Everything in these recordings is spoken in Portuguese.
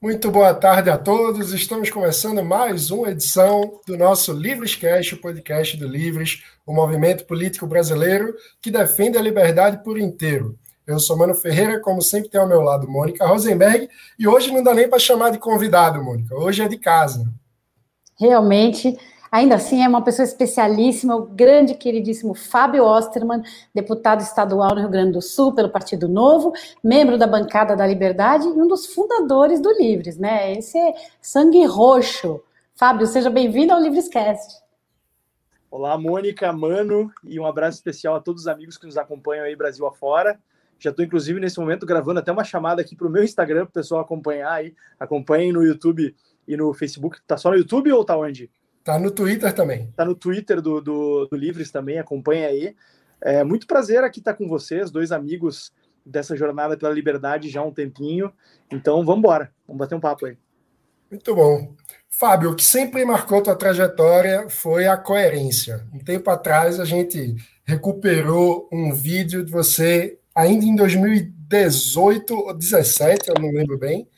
Muito boa tarde a todos. Estamos começando mais uma edição do nosso Livrescast, o podcast do Livres, o movimento político brasileiro que defende a liberdade por inteiro. Eu sou Mano Ferreira, como sempre tem ao meu lado Mônica Rosenberg, e hoje não dá nem para chamar de convidado, Mônica. Hoje é de casa. Realmente, Ainda assim, é uma pessoa especialíssima, o grande, queridíssimo Fábio Osterman, deputado estadual no Rio Grande do Sul pelo Partido Novo, membro da bancada da Liberdade e um dos fundadores do Livres, né? Esse é sangue roxo. Fábio, seja bem-vindo ao Livrescast. Olá, Mônica, Mano, e um abraço especial a todos os amigos que nos acompanham aí Brasil afora. Já estou, inclusive, nesse momento gravando até uma chamada aqui para o meu Instagram para o pessoal acompanhar aí. Acompanhem no YouTube e no Facebook. Tá só no YouTube ou tá onde? Tá no Twitter também. Tá no Twitter do, do, do Livres também, acompanha aí. É muito prazer aqui estar com vocês, dois amigos dessa jornada pela liberdade já há um tempinho. Então vamos embora, vamos bater um papo aí. Muito bom. Fábio, o que sempre marcou tua trajetória foi a coerência. Um tempo atrás a gente recuperou um vídeo de você ainda em 2018 ou 2017, eu não lembro bem,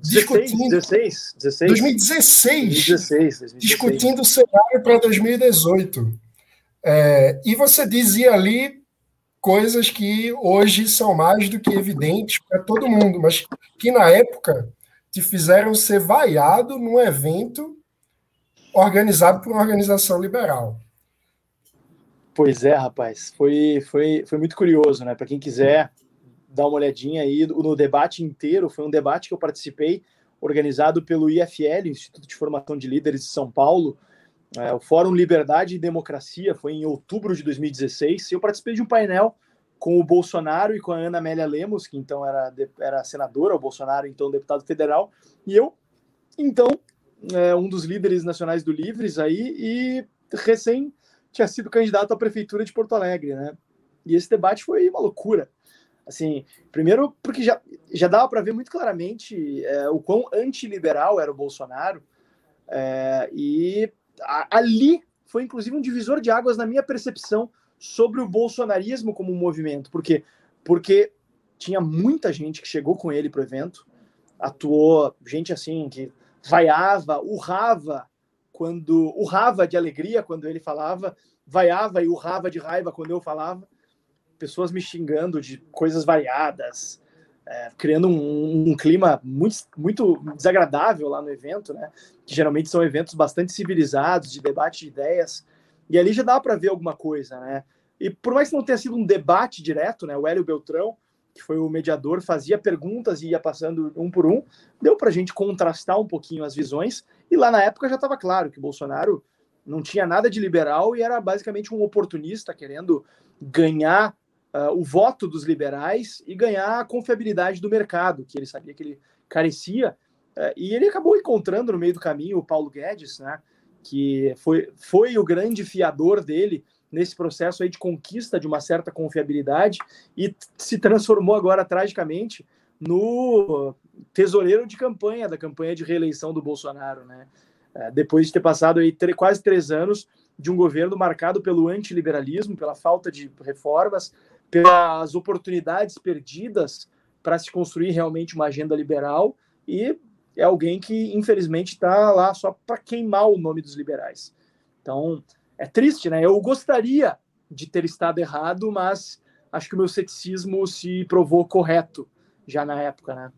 discutindo 16, 16, 2016, 2016, 2016. discutindo o cenário para 2018. É, e você dizia ali coisas que hoje são mais do que evidentes para todo mundo, mas que na época te fizeram ser vaiado num evento organizado por uma organização liberal. Pois é, rapaz, foi, foi, foi muito curioso, né? Para quem quiser dar uma olhadinha aí no debate inteiro. Foi um debate que eu participei, organizado pelo IFL, Instituto de Formação de Líderes de São Paulo. É, o Fórum Liberdade e Democracia foi em outubro de 2016. Eu participei de um painel com o Bolsonaro e com a Ana Amélia Lemos, que então era, era senadora, o Bolsonaro então deputado federal, e eu, então, é, um dos líderes nacionais do Livres aí, e recém tinha sido candidato à prefeitura de Porto Alegre, né? E esse debate foi uma loucura. Assim, primeiro porque já, já dava para ver muito claramente é, o quão antiliberal era o Bolsonaro, é, e a, ali foi inclusive um divisor de águas na minha percepção sobre o bolsonarismo como um movimento. Por quê? Porque tinha muita gente que chegou com ele para o evento, atuou gente assim que vaiava, urrava quando urrava de alegria quando ele falava, vaiava e urrava de raiva quando eu falava pessoas me xingando de coisas variadas, é, criando um, um, clima muito, muito desagradável lá no evento, né? Que geralmente são eventos bastante civilizados, de debate de ideias. E ali já dá para ver alguma coisa, né? E por mais que não tenha sido um debate direto, né? O Hélio Beltrão, que foi o mediador, fazia perguntas e ia passando um por um, deu para a gente contrastar um pouquinho as visões. E lá na época já estava claro que Bolsonaro não tinha nada de liberal e era basicamente um oportunista querendo ganhar uh, o voto dos liberais e ganhar a confiabilidade do mercado, que ele sabia que ele carecia. Uh, e ele acabou encontrando no meio do caminho o Paulo Guedes, né, que foi, foi o grande fiador dele nesse processo aí de conquista de uma certa confiabilidade e se transformou agora tragicamente no tesoureiro de campanha da campanha de reeleição do Bolsonaro, né? É, depois de ter passado aí quase três anos de um governo marcado pelo antiliberalismo, pela falta de reformas, pelas oportunidades perdidas para se construir realmente uma agenda liberal e é alguém que infelizmente está lá só para queimar o nome dos liberais. Então é triste, né? Eu gostaria de ter estado errado, mas acho que o meu ceticismo se provou correto já na época, né?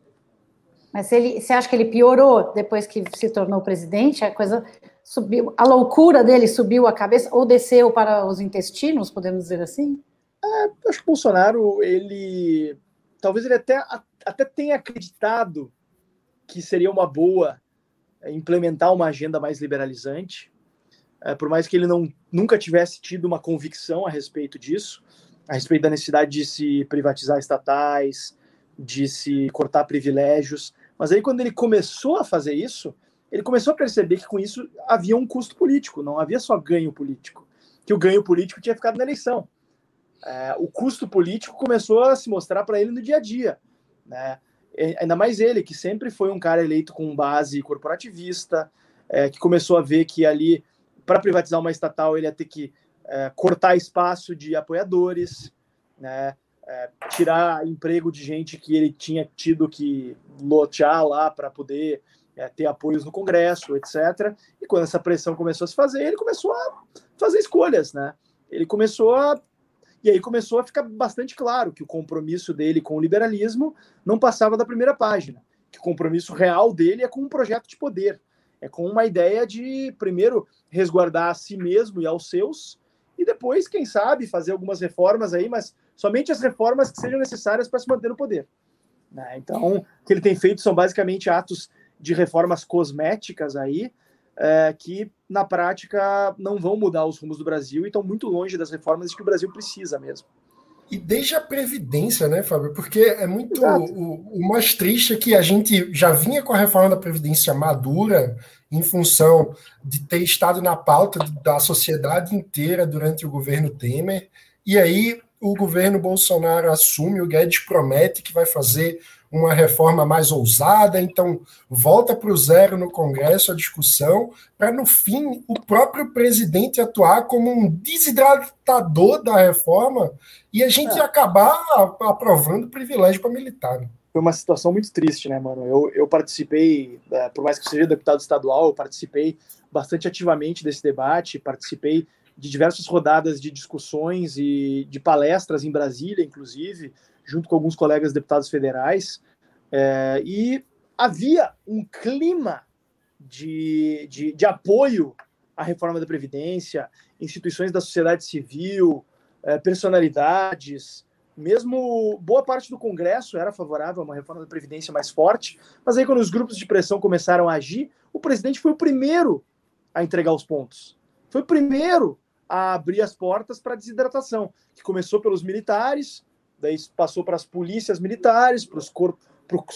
Mas ele, você acha que ele piorou depois que se tornou presidente? A coisa subiu, a loucura dele subiu a cabeça ou desceu para os intestinos, podemos dizer assim? É, acho que o Bolsonaro, ele. Talvez ele até, até tenha acreditado que seria uma boa é, implementar uma agenda mais liberalizante, é, por mais que ele não, nunca tivesse tido uma convicção a respeito disso, a respeito da necessidade de se privatizar estatais, de se cortar privilégios. Mas aí, quando ele começou a fazer isso, ele começou a perceber que com isso havia um custo político, não havia só ganho político, que o ganho político tinha ficado na eleição é, o custo político começou a se mostrar para ele no dia a dia. Né? Ainda mais ele, que sempre foi um cara eleito com base corporativista, é, que começou a ver que ali, para privatizar uma estatal, ele ia ter que é, cortar espaço de apoiadores, né? É, tirar emprego de gente que ele tinha tido que lotear lá para poder é, ter apoios no Congresso, etc. E quando essa pressão começou a se fazer, ele começou a fazer escolhas, né? Ele começou a e aí começou a ficar bastante claro que o compromisso dele com o liberalismo não passava da primeira página, que o compromisso real dele é com um projeto de poder, é com uma ideia de primeiro resguardar a si mesmo e aos seus e depois, quem sabe, fazer algumas reformas aí, mas somente as reformas que sejam necessárias para se manter no poder. Né? Então, o que ele tem feito são basicamente atos de reformas cosméticas aí, é, que na prática não vão mudar os rumos do Brasil e estão muito longe das reformas que o Brasil precisa mesmo. E desde a Previdência, né, Fábio? Porque é muito. O, o, mais triste é que a gente já vinha com a reforma da Previdência madura, em função de ter estado na pauta da sociedade inteira durante o governo Temer, e aí o governo Bolsonaro assume, o Guedes promete que vai fazer uma reforma mais ousada, então volta para o zero no Congresso a discussão, para no fim o próprio presidente atuar como um desidratador da reforma e a gente é. acabar aprovando privilégio para militar. Né? Foi uma situação muito triste, né, mano? Eu, eu participei, é, por mais que eu seja deputado estadual, eu participei bastante ativamente desse debate, participei de diversas rodadas de discussões e de palestras em Brasília, inclusive, junto com alguns colegas deputados federais, é, e havia um clima de, de, de, apoio à reforma da Previdência, instituições da sociedade civil, é, personalidades, mesmo boa parte do Congresso era favorável a uma reforma da Previdência mais forte, mas aí quando os grupos de pressão começaram a agir, o presidente foi o primeiro a entregar os pontos. Foi o primeiro a abrir as portas para a desidratação, que começou pelos militares, daí passou para as polícias militares, para os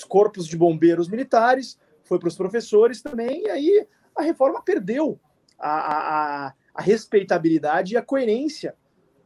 corpos, de bombeiros militares, foi para os professores também, e aí a reforma perdeu a, a, a respeitabilidade e a coerência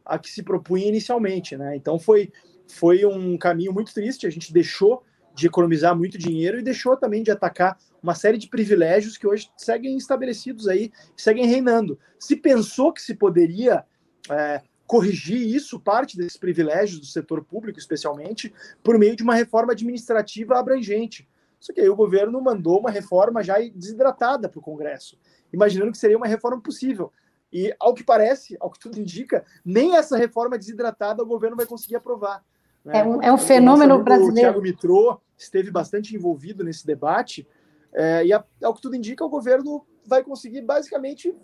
a que se propunha inicialmente. Né? Então foi, foi um caminho muito triste, a gente deixou de economizar muito dinheiro e deixou também de atacar uma série de privilégios que hoje seguem estabelecidos aí, seguem reinando. Se pensou que se poderia é, corrigir isso, parte desses privilégios do setor público, especialmente, por meio de uma reforma administrativa abrangente. Só que aí o governo mandou uma reforma já desidratada para o Congresso, imaginando que seria uma reforma possível. E, ao que parece, ao que tudo indica, nem essa reforma desidratada o governo vai conseguir aprovar. Né? É, um, é um fenômeno brasileiro. O Thiago Mitrô esteve bastante envolvido nesse debate, é, e, ao que tudo indica, o governo vai conseguir basicamente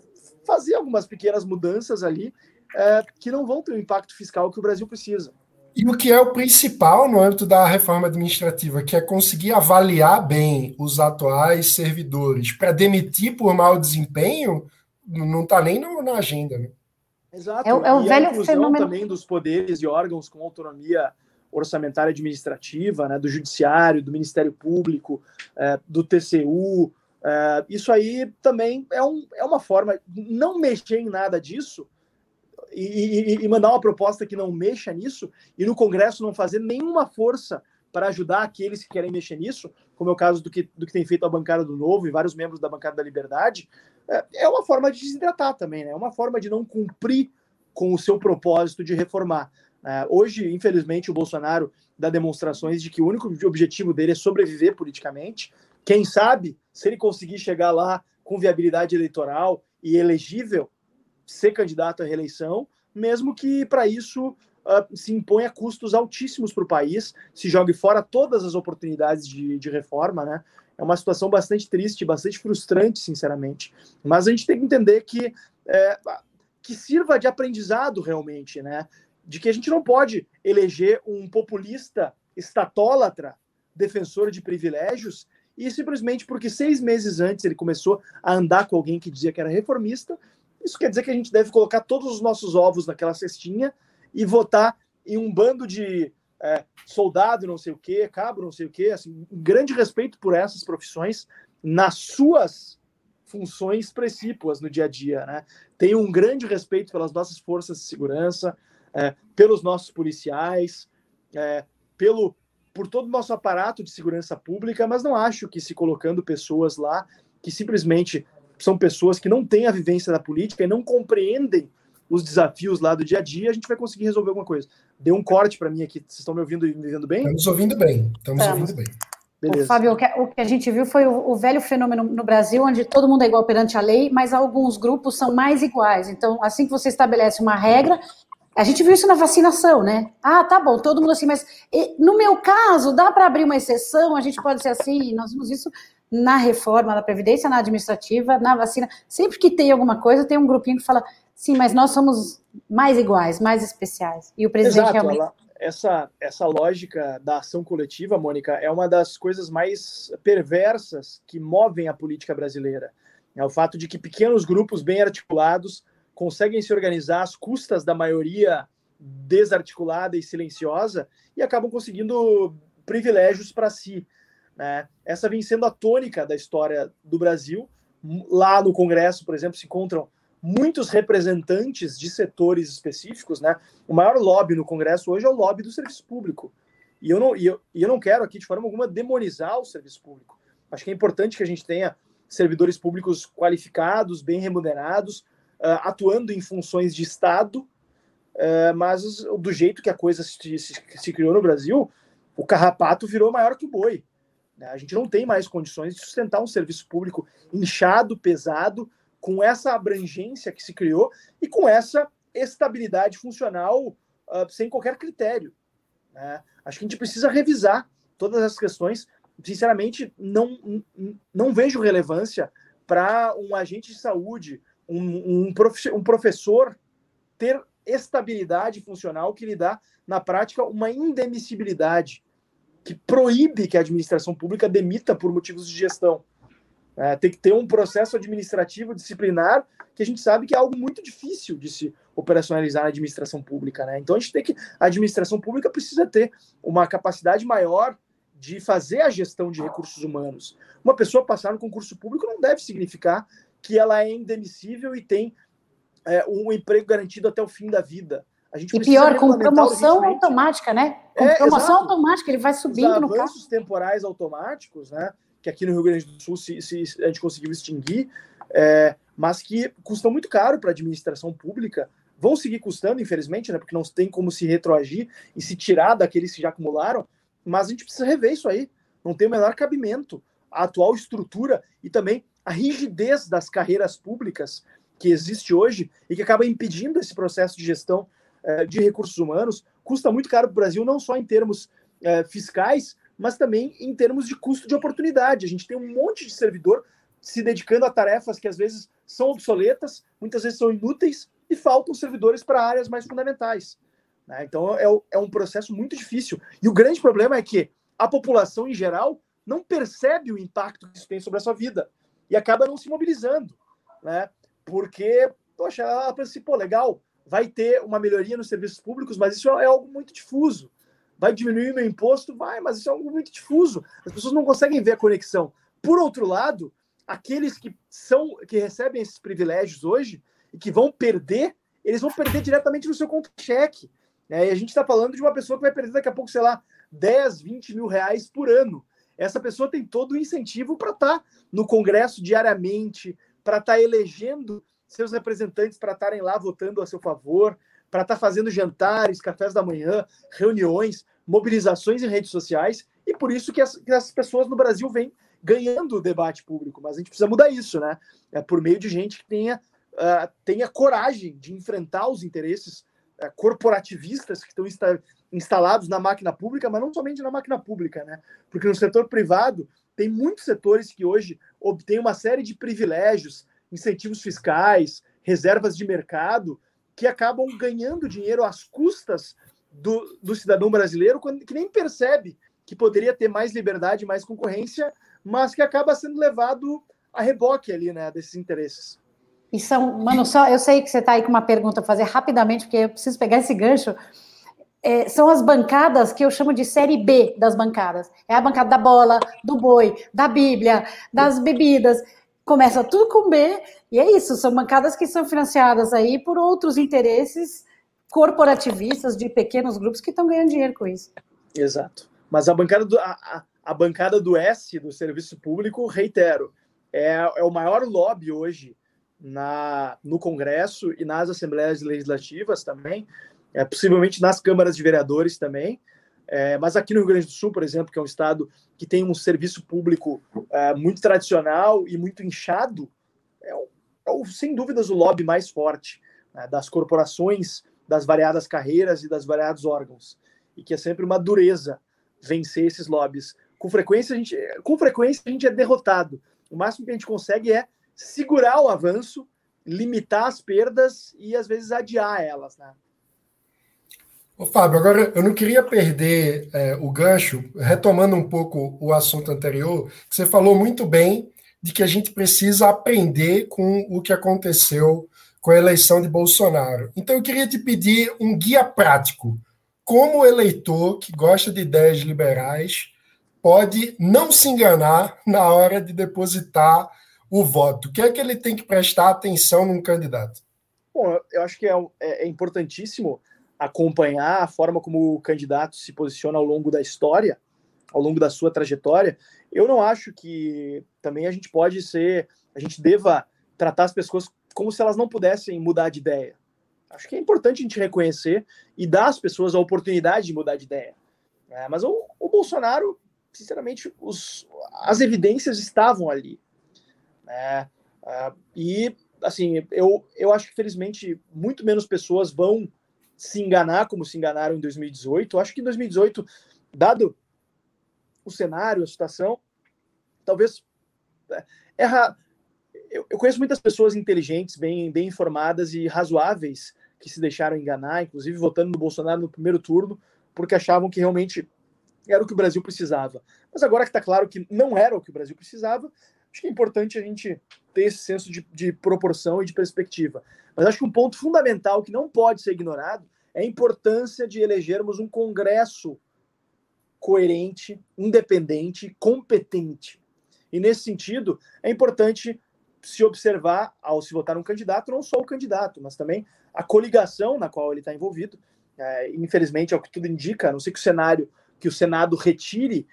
fazer algumas pequenas mudanças ali é, que não vão ter o impacto fiscal que o Brasil precisa. E o que é o principal no âmbito da reforma administrativa, que é conseguir avaliar bem os atuais servidores para demitir por mau desempenho, não está nem no, na agenda. Né? Exato. É, é o e velho a fenômeno... também dos poderes e órgãos com autonomia orçamentária administrativa, né, do Judiciário, do Ministério Público, é, do TCU. É, isso aí também é, um, é uma forma. Não mexer em nada disso e, e, e, mandar uma proposta que não mexa nisso e no Congresso não fazer nenhuma força para ajudar aqueles que querem mexer nisso, como é o caso do que, do que tem feito a bancada do Novo e vários membros da bancada da Liberdade, é, é uma forma de desidratar também, né? É uma forma de não cumprir com o seu propósito de reformar. É, hoje, infelizmente, o Bolsonaro dá demonstrações de que o único objetivo dele é sobreviver politicamente. Quem sabe, se ele conseguir chegar lá com viabilidade eleitoral e elegível, ser candidato à reeleição, mesmo que para isso uh, se imponha custos altíssimos para o país, se jogue fora todas as oportunidades de, de reforma, né? É uma situação bastante triste, bastante frustrante, sinceramente. Mas a gente tem que entender que é, que sirva de aprendizado realmente, né? De que a gente não pode eleger um populista estatólatra, defensor de privilégios, e simplesmente porque seis meses antes ele começou a andar com alguém que dizia que era reformista, isso quer dizer que a gente deve colocar todos os nossos ovos naquela cestinha e votar em um bando de é, soldado não sei o quê, cabo não sei o quê. Assim, um grande respeito por essas profissões nas suas funções precípuas no dia a dia. Né? Tenho um grande respeito pelas nossas forças de segurança, é, pelos nossos policiais, é, pelo por todo o nosso aparato de segurança pública, mas não acho que se colocando pessoas lá que simplesmente são pessoas que não têm a vivência da política e não compreendem os desafios lá do dia a dia, a gente vai conseguir resolver alguma coisa. Deu um corte para mim aqui. Vocês estão me ouvindo e me vendo bem? Estamos ouvindo bem. Estamos ouvindo bem. Beleza. O Fábio, o que, o que, a gente viu foi o, o, velho fenômeno no Brasil, onde todo mundo é igual perante a lei, mas alguns grupos são mais iguais. Então, assim que você estabelece uma regra, a gente viu isso na vacinação, né? Ah, tá bom, todo mundo assim, mas no meu caso, dá para abrir uma exceção, a gente pode ser assim, nós vimos isso na reforma da Previdência, na administrativa, na vacina. Sempre que tem alguma coisa, tem um grupinho que fala, sim, mas nós somos mais iguais, mais especiais. E o presidente Exato, realmente. Ela, essa, essa lógica da ação coletiva, Mônica, é uma das coisas mais perversas que movem a política brasileira. É o fato de que pequenos grupos bem articulados conseguem se organizar às custas da maioria desarticulada e silenciosa e acabam conseguindo privilégios para si. Né? Essa vem sendo a tônica da história do Brasil. Lá no Congresso, por exemplo, se encontram muitos representantes de setores específicos. Né? O maior lobby no Congresso hoje é o lobby do serviço público. E eu não, e eu, e eu não quero aqui, de forma alguma, demonizar o serviço público. Acho que é importante que a gente tenha servidores públicos qualificados, bem remunerados, uh, atuando em funções de Estado, uh, mas do jeito que a coisa se, se, se, criou no Brasil, o carrapato virou maior que o boi. Né? A gente não tem mais condições de sustentar um serviço público inchado, pesado, com essa abrangência que se criou e com essa estabilidade funcional uh, sem qualquer critério. Né? Acho que a gente precisa revisar todas essas questões. Sinceramente, não, não vejo relevância para um agente de saúde, um, um, prof, um professor ter estabilidade funcional que lhe dá, na prática, uma indemissibilidade que proíbe que a administração pública demita por motivos de gestão. É, tem que ter um processo administrativo disciplinar que a gente sabe que é algo muito difícil de se operacionalizar na administração pública. Né? Então a gente tem que. A administração pública precisa ter uma capacidade maior de fazer a gestão de recursos humanos. Uma pessoa passar no concurso público não deve significar que ela é indemissível e tem é, um emprego garantido até o fim da vida. E pior, com promoção automática, né? Com é, promoção exato. automática, ele vai subindo Os no carro. temporais automáticos, né? Que aqui no Rio Grande do Sul se, se a gente conseguiu extinguir, é, mas que custam muito caro para a administração pública. Vão seguir custando, infelizmente, né? Porque não tem como se retroagir e se tirar daqueles que já acumularam. Mas a gente precisa rever isso aí. Não tem o menor cabimento. A atual estrutura e também a rigidez das carreiras públicas que existe hoje e que acaba impedindo esse processo de gestão de recursos humanos, custa muito caro para o Brasil, não só em termos eh, fiscais, mas também em termos de custo de oportunidade. A gente tem um monte de servidor se dedicando a tarefas que às vezes são obsoletas, muitas vezes são inúteis e faltam servidores para áreas mais fundamentais. Né? Então é, é um processo muito difícil. E o grande problema é que a população em geral não percebe o impacto que isso tem sobre a sua vida e acaba não se mobilizando, né? Porque, poxa, ela pensa assim, pô, legal, vai ter uma melhoria nos serviços públicos, mas isso é algo muito difuso. Vai diminuir meu imposto? Vai, mas isso é algo muito difuso. As pessoas não conseguem ver a conexão. Por outro lado, aqueles que são que recebem esses privilégios hoje e que vão perder, eles vão perder diretamente no seu conta-cheque. Né? E a gente está falando de uma pessoa que vai perder daqui a pouco, sei lá, 10, 20 mil reais por ano essa pessoa tem todo o incentivo para estar tá no Congresso diariamente, para estar tá elegendo seus representantes para estarem lá votando a seu favor, para estar tá fazendo jantares, cafés da manhã, reuniões, mobilizações em redes sociais, e por isso que as, que as pessoas no Brasil vêm ganhando o debate público. Mas a gente precisa mudar isso, né? É por meio de gente que tenha, uh, tenha coragem de enfrentar os interesses uh, corporativistas que estão instalados na máquina pública, mas não somente na máquina pública, né? Porque no setor privado tem muitos setores que hoje obtêm uma série de privilégios, incentivos fiscais, reservas de mercado, que acabam ganhando dinheiro às custas do, do cidadão brasileiro, que nem percebe que poderia ter mais liberdade, mais concorrência, mas que acaba sendo levado a reboque ali, né, desses interesses. E são, mano, só eu sei que você está aí com uma pergunta a fazer rapidamente, porque eu preciso pegar esse gancho é, são as bancadas que eu chamo de série B das bancadas. É a bancada da bola, do boi, da Bíblia, das bebidas. Começa tudo com B, e é isso, são bancadas que são financiadas aí por outros interesses corporativistas de pequenos grupos que estão ganhando dinheiro com isso. Exato. Mas a bancada do, a, a bancada do S do serviço público, reitero, é, é o maior lobby hoje na, no Congresso e nas assembleias legislativas também é, possivelmente nas câmaras de vereadores também, É, mas aqui no Rio Grande do Sul, por exemplo, que é um estado que tem um serviço público é, muito tradicional e muito inchado, é, é sem dúvidas o lobby mais forte né, das corporações, das variadas carreiras e das variados órgãos. E que é sempre uma dureza vencer esses lobbies. Com frequência, a gente, com frequência, a gente é derrotado. O máximo que a gente consegue é segurar o avanço, limitar as perdas e, às vezes, adiar elas. Né? Ô, Fábio, agora eu não queria perder é, o gancho, retomando um pouco o assunto anterior, que você falou muito bem de que a gente precisa aprender com o que aconteceu com a eleição de Bolsonaro. Então eu queria te pedir um guia prático. Como o eleitor que gosta de ideias liberais pode não se enganar na hora de depositar o voto? O que é que ele tem que prestar atenção num candidato? Bom, eu acho que é, é, é importantíssimo acompanhar a forma como o candidato se posiciona ao longo da história, ao longo da sua trajetória, eu não acho que também a gente pode ser, a gente deva tratar as pessoas como se elas não pudessem mudar de ideia. Acho que é importante a gente reconhecer e dar às pessoas a oportunidade de mudar de ideia. É, mas o, o, Bolsonaro, sinceramente, os, as evidências estavam ali. É, é, e, assim, eu, eu acho que, felizmente, muito menos pessoas vão se enganar como se enganaram em 2018. Eu acho que em 2018, dado o cenário, a situação, talvez é, erra. Eu, eu conheço muitas pessoas inteligentes, bem, bem informadas e razoáveis que se deixaram enganar, inclusive votando no Bolsonaro no primeiro turno, porque achavam que realmente era o que o Brasil precisava. Mas agora que está claro que não era o que o Brasil precisava, acho que é importante a gente ter esse senso de, de proporção e de perspectiva. Mas acho que um ponto fundamental que não pode ser ignorado é a importância de elegermos um Congresso coerente, independente, competente. E nesse sentido, é importante se observar, ao se votar um candidato, não só o candidato, mas também a coligação na qual ele está envolvido. É, infelizmente, é o que tudo indica, a não ser que o cenário, que o Senado retire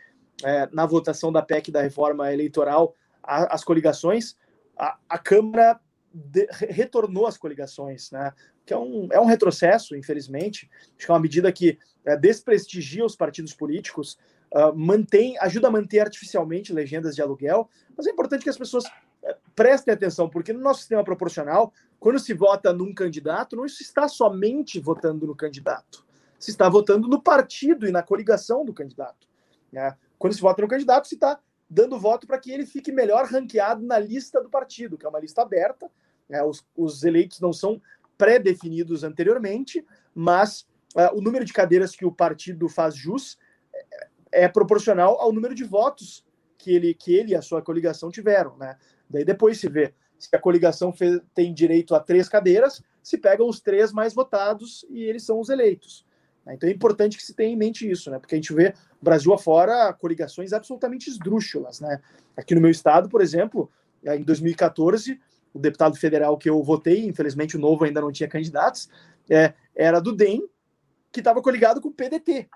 é, na votação da PEC da reforma eleitoral a, as coligações, a, a Câmara de, retornou as coligações, né? que é um, é um retrocesso, infelizmente. Acho que é uma medida que é, desprestigia os partidos políticos, uh, mantém, ajuda a manter artificialmente legendas de aluguel, mas é importante que as pessoas é, prestem atenção, porque no nosso sistema proporcional, quando se vota num candidato, não se está somente votando no candidato, se está votando no partido e na coligação do candidato. Né? Quando se vota no candidato, se está dando voto para que ele fique melhor ranqueado na lista do partido, que é uma lista aberta. Né? Os, os eleitos não são pré-definidos anteriormente, mas uh, o número de cadeiras que o partido faz jus é, é proporcional ao número de votos que ele, que ele e a sua coligação tiveram. Né? Daí depois se vê se a coligação fez, tem direito a três cadeiras, se pegam os três mais votados e eles são os eleitos. Né? Então é importante que se tenha em mente isso, né? porque a gente vê Brasil afora coligações absolutamente esdrúxulas. Né? Aqui no meu estado, por exemplo, em 2014, o deputado federal que eu votei, infelizmente o novo ainda não tinha candidatos, é, era do DEM, que estava coligado com o PDT.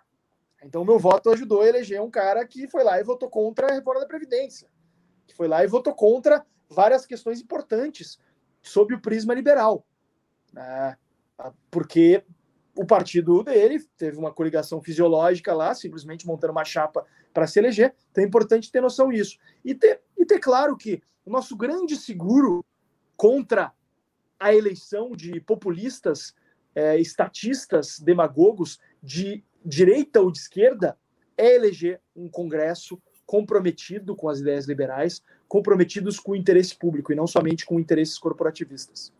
Então, meu voto ajudou a eleger um cara que foi lá e votou contra a reforma da Previdência, que foi lá e votou contra várias questões importantes sob o prisma liberal. Né? Porque o partido dele teve uma coligação fisiológica lá, simplesmente montando uma chapa para se eleger. Então é importante ter noção disso. E ter, e ter claro que o nosso grande seguro contra a eleição de populistas, é, estatistas, demagogos de direita ou de esquerda é eleger um Congresso comprometido com as ideias liberais, comprometidos com o interesse público e não somente com interesses corporativistas.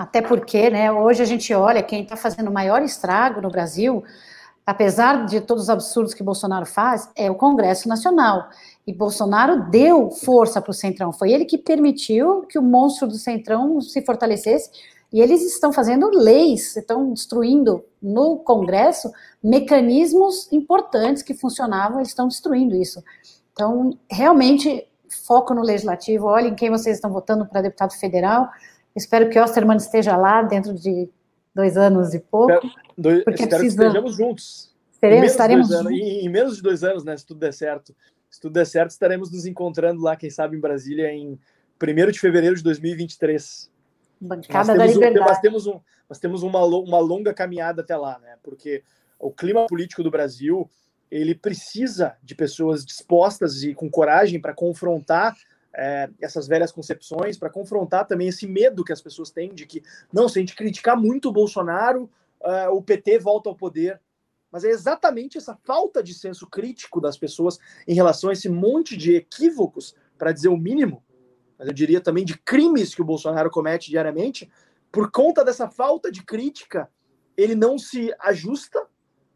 Até porque, né, hoje a gente olha quem está fazendo o maior estrago no Brasil, apesar de todos os absurdos que Bolsonaro faz, é o Congresso Nacional. E Bolsonaro deu força para o Centrão. Foi ele que permitiu que o monstro do Centrão se fortalecesse. E eles estão fazendo leis, estão destruindo no Congresso mecanismos importantes que funcionavam, eles estão destruindo isso. Então, realmente, foco no legislativo. Olhem quem vocês estão votando para deputado federal. Espero que Osterman esteja lá dentro de dois anos e pouco. Espero, dois, porque espero precisa... que estejamos juntos. Teremos, estaremos juntos. Em, em menos de dois anos, né? Se tudo der certo se tudo der certo, estaremos nos encontrando lá, quem sabe, em Brasília, em 1 de fevereiro de 2023. Bancada da Liberdade. Um, nós temos, um, nós temos uma, uma longa caminhada até lá, né? Porque o clima político do Brasil ele precisa de pessoas dispostas e com coragem para confrontar é, essas velhas concepções, para confrontar também esse medo que as pessoas têm de que, não, se a gente criticar muito o Bolsonaro, uh, o PT volta ao poder. Mas é exatamente essa falta de senso crítico das pessoas em relação a esse monte de equívocos, para dizer o mínimo, mas eu diria também de crimes que o Bolsonaro comete diariamente, por conta dessa falta de crítica, ele não se ajusta,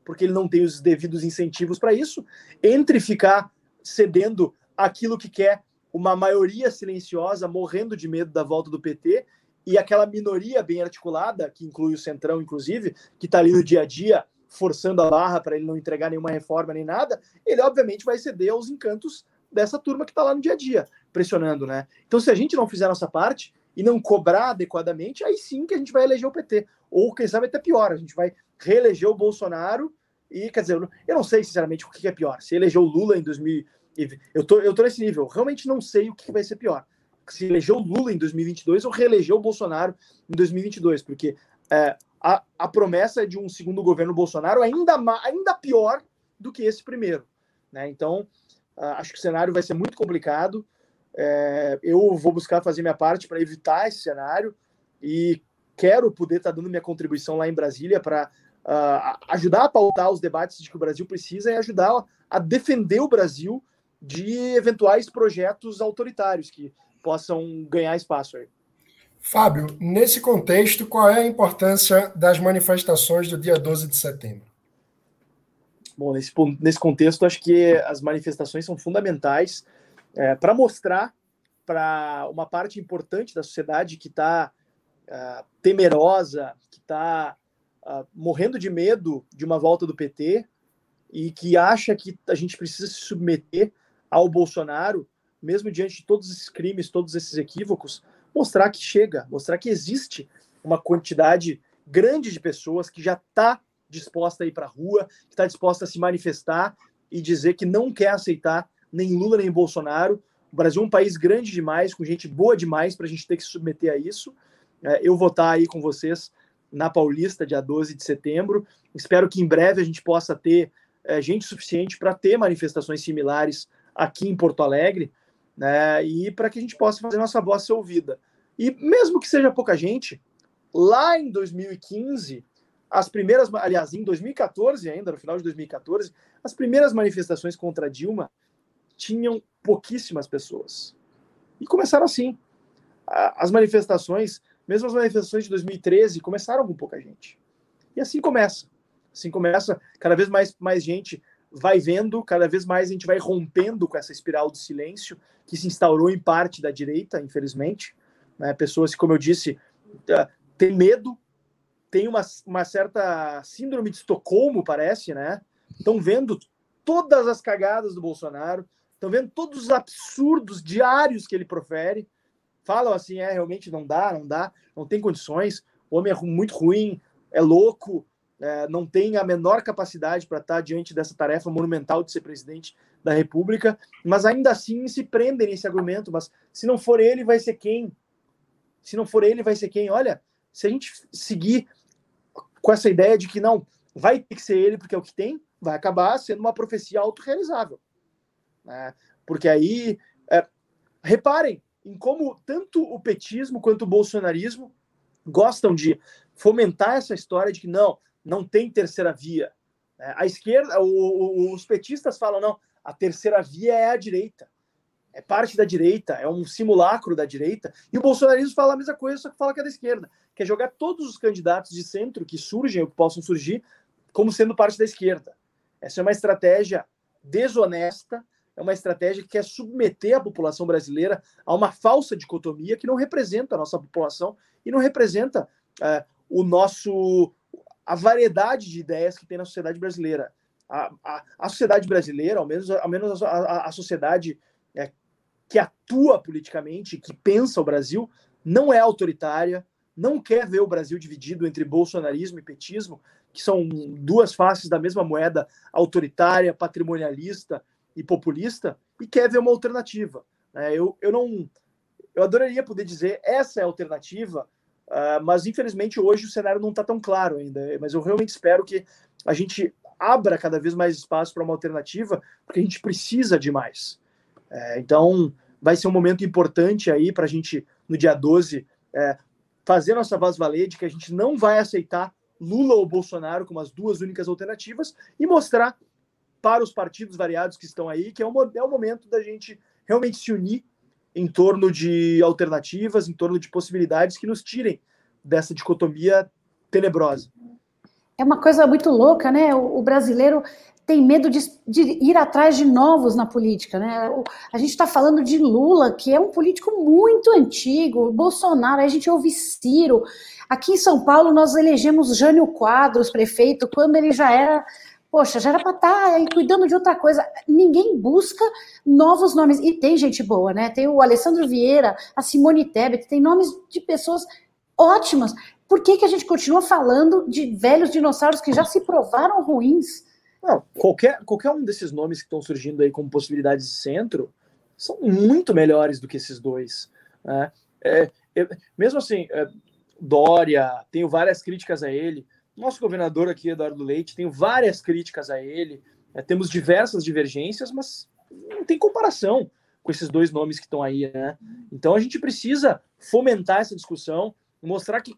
porque ele não tem os devidos incentivos para isso, entre ficar cedendo aquilo que quer uma maioria silenciosa, morrendo de medo da volta do PT, e aquela minoria bem articulada, que inclui o Centrão, inclusive, que está ali no dia a dia, forçando a barra para ele não entregar nenhuma reforma nem nada, ele obviamente vai ceder aos encantos dessa turma que está lá no dia a dia, pressionando, né? Então, se a gente não fizer a nossa parte e não cobrar adequadamente, aí sim que a gente vai eleger o PT. Ou, quem sabe, até pior, a gente vai reeleger o Bolsonaro e, quer dizer, eu não sei, sinceramente, o que é pior. Se eleger o Lula em 2000... Eu tô, eu tô nesse nível, realmente não sei o que vai ser pior. Se eleger o Lula em 2022 ou reeleger o Bolsonaro em 2022, porque é, a, a promessa de um segundo governo Bolsonaro ainda, ainda pior do que esse primeiro. Né? Então, acho que o cenário vai ser muito complicado. É, eu vou buscar fazer minha parte para evitar esse cenário e quero poder estar tá dando minha contribuição lá em Brasília para uh, ajudar a pautar os debates de que o Brasil precisa e ajudar a defender o Brasil de eventuais projetos autoritários que possam ganhar espaço aí. Fábio, nesse contexto, qual é a importância das manifestações do dia 12 de setembro? Bom, nesse, nesse contexto, acho que as manifestações são fundamentais é, para mostrar para uma parte importante da sociedade que está uh, é, temerosa, que está uh, é, morrendo de medo de uma volta do PT e que acha que a gente precisa se submeter ao Bolsonaro, mesmo diante de todos esses crimes, todos esses equívocos, mostrar que chega, mostrar que existe uma quantidade grande de pessoas que já está disposta a ir para a rua, que está disposta a se manifestar e dizer que não quer aceitar nem Lula nem Bolsonaro. O Brasil é um país grande demais, com gente boa demais para a gente ter que se submeter a isso. É, eu vou estar tá aí com vocês na Paulista, dia 12 de setembro. Espero que em breve a gente possa ter é, gente suficiente para ter manifestações similares aqui em Porto Alegre né? E para que a gente possa fazer nossa voz ser ouvida. E mesmo que seja pouca gente, lá em 2015, as primeiras, aliás, em 2014 ainda, no final de 2014, as primeiras manifestações contra Dilma tinham pouquíssimas pessoas. E começaram assim. As manifestações, mesmo as manifestações de 2013, começaram com pouca gente. E assim começa. Assim começa, cada vez mais, mais gente vai vendo, cada vez mais a gente vai rompendo com essa espiral do silêncio que se instaurou em parte da direita, infelizmente. Né? Pessoas, como eu disse, uh, têm medo, tem uma, uma certa síndrome de Estocolmo, parece, né? Estão vendo todas as cagadas do Bolsonaro, estão vendo todos os absurdos diários que ele profere. Falam assim, é, realmente não dá, não dá, não tem condições, o homem é muito ruim, é louco, é, não tem a menor capacidade para estar diante dessa tarefa monumental de ser presidente da República, mas ainda assim se prendem nesse argumento. Mas se não for ele, vai ser quem? Se não for ele, vai ser quem? Olha, se a gente seguir com essa ideia de que não, vai ter que ser ele porque é o que tem, vai acabar sendo uma profecia autorrealizável. Né? Porque aí, é, reparem em como tanto o petismo quanto o bolsonarismo gostam de fomentar essa história de que não, não tem terceira via. É, a esquerda, o, o, os petistas falam, não, a terceira via é a direita. É parte da direita, é um simulacro da direita. E o bolsonarismo fala a mesma coisa, só que fala que é da esquerda. Quer jogar todos os candidatos de centro que surgem ou que possam surgir como sendo parte da esquerda. Essa é uma estratégia desonesta, é uma estratégia que quer submeter a população brasileira a uma falsa dicotomia que não representa a nossa população e não representa é, o nosso a variedade de ideias que tem na sociedade brasileira. A, a, a sociedade brasileira, ao menos, ao menos a, a, a sociedade é, que atua politicamente, que pensa o Brasil, não é autoritária, não quer ver o Brasil dividido entre bolsonarismo e petismo, que são duas faces da mesma moeda autoritária, patrimonialista e populista, e quer ver uma alternativa. É, eu, eu não. Eu adoraria poder dizer essa é a alternativa, Uh, mas infelizmente hoje o cenário não está tão claro ainda. Mas eu realmente espero que a gente abra cada vez mais espaço para uma alternativa, porque a gente precisa de mais. É, então, vai ser um momento importante aí para a gente, no dia 12, é, fazer nossa voz valer de que a gente não vai aceitar Lula ou Bolsonaro como as duas únicas alternativas e mostrar para os partidos variados que estão aí que é, um, é o momento da gente realmente se unir em torno de alternativas, em torno de possibilidades que nos tirem dessa dicotomia tenebrosa. É uma coisa muito louca, né? O, o brasileiro tem medo de, de, ir atrás de novos na política, né? O, a gente está falando de Lula, que é um político muito antigo, Bolsonaro, aí a gente ouve Ciro. Aqui em São Paulo, nós elegemos Jânio Quadros, prefeito, quando ele já era Poxa, já era para estar tá aí cuidando de outra coisa. Ninguém busca novos nomes. E tem gente boa, né? Tem o Alessandro Vieira, a Simone Tebet, tem nomes de pessoas ótimas. Por que, que a gente continua falando de velhos dinossauros que já se provaram ruins? Não, qualquer, qualquer um desses nomes que estão surgindo aí como possibilidades de centro são muito melhores do que esses dois. Né? É, é, mesmo assim, é, Dória, tenho várias críticas a ele, nosso governador aqui, Eduardo Leite, tenho várias críticas a ele, é, temos diversas divergências, mas não tem comparação com esses dois nomes que estão aí, né? Então a gente precisa fomentar essa discussão, mostrar que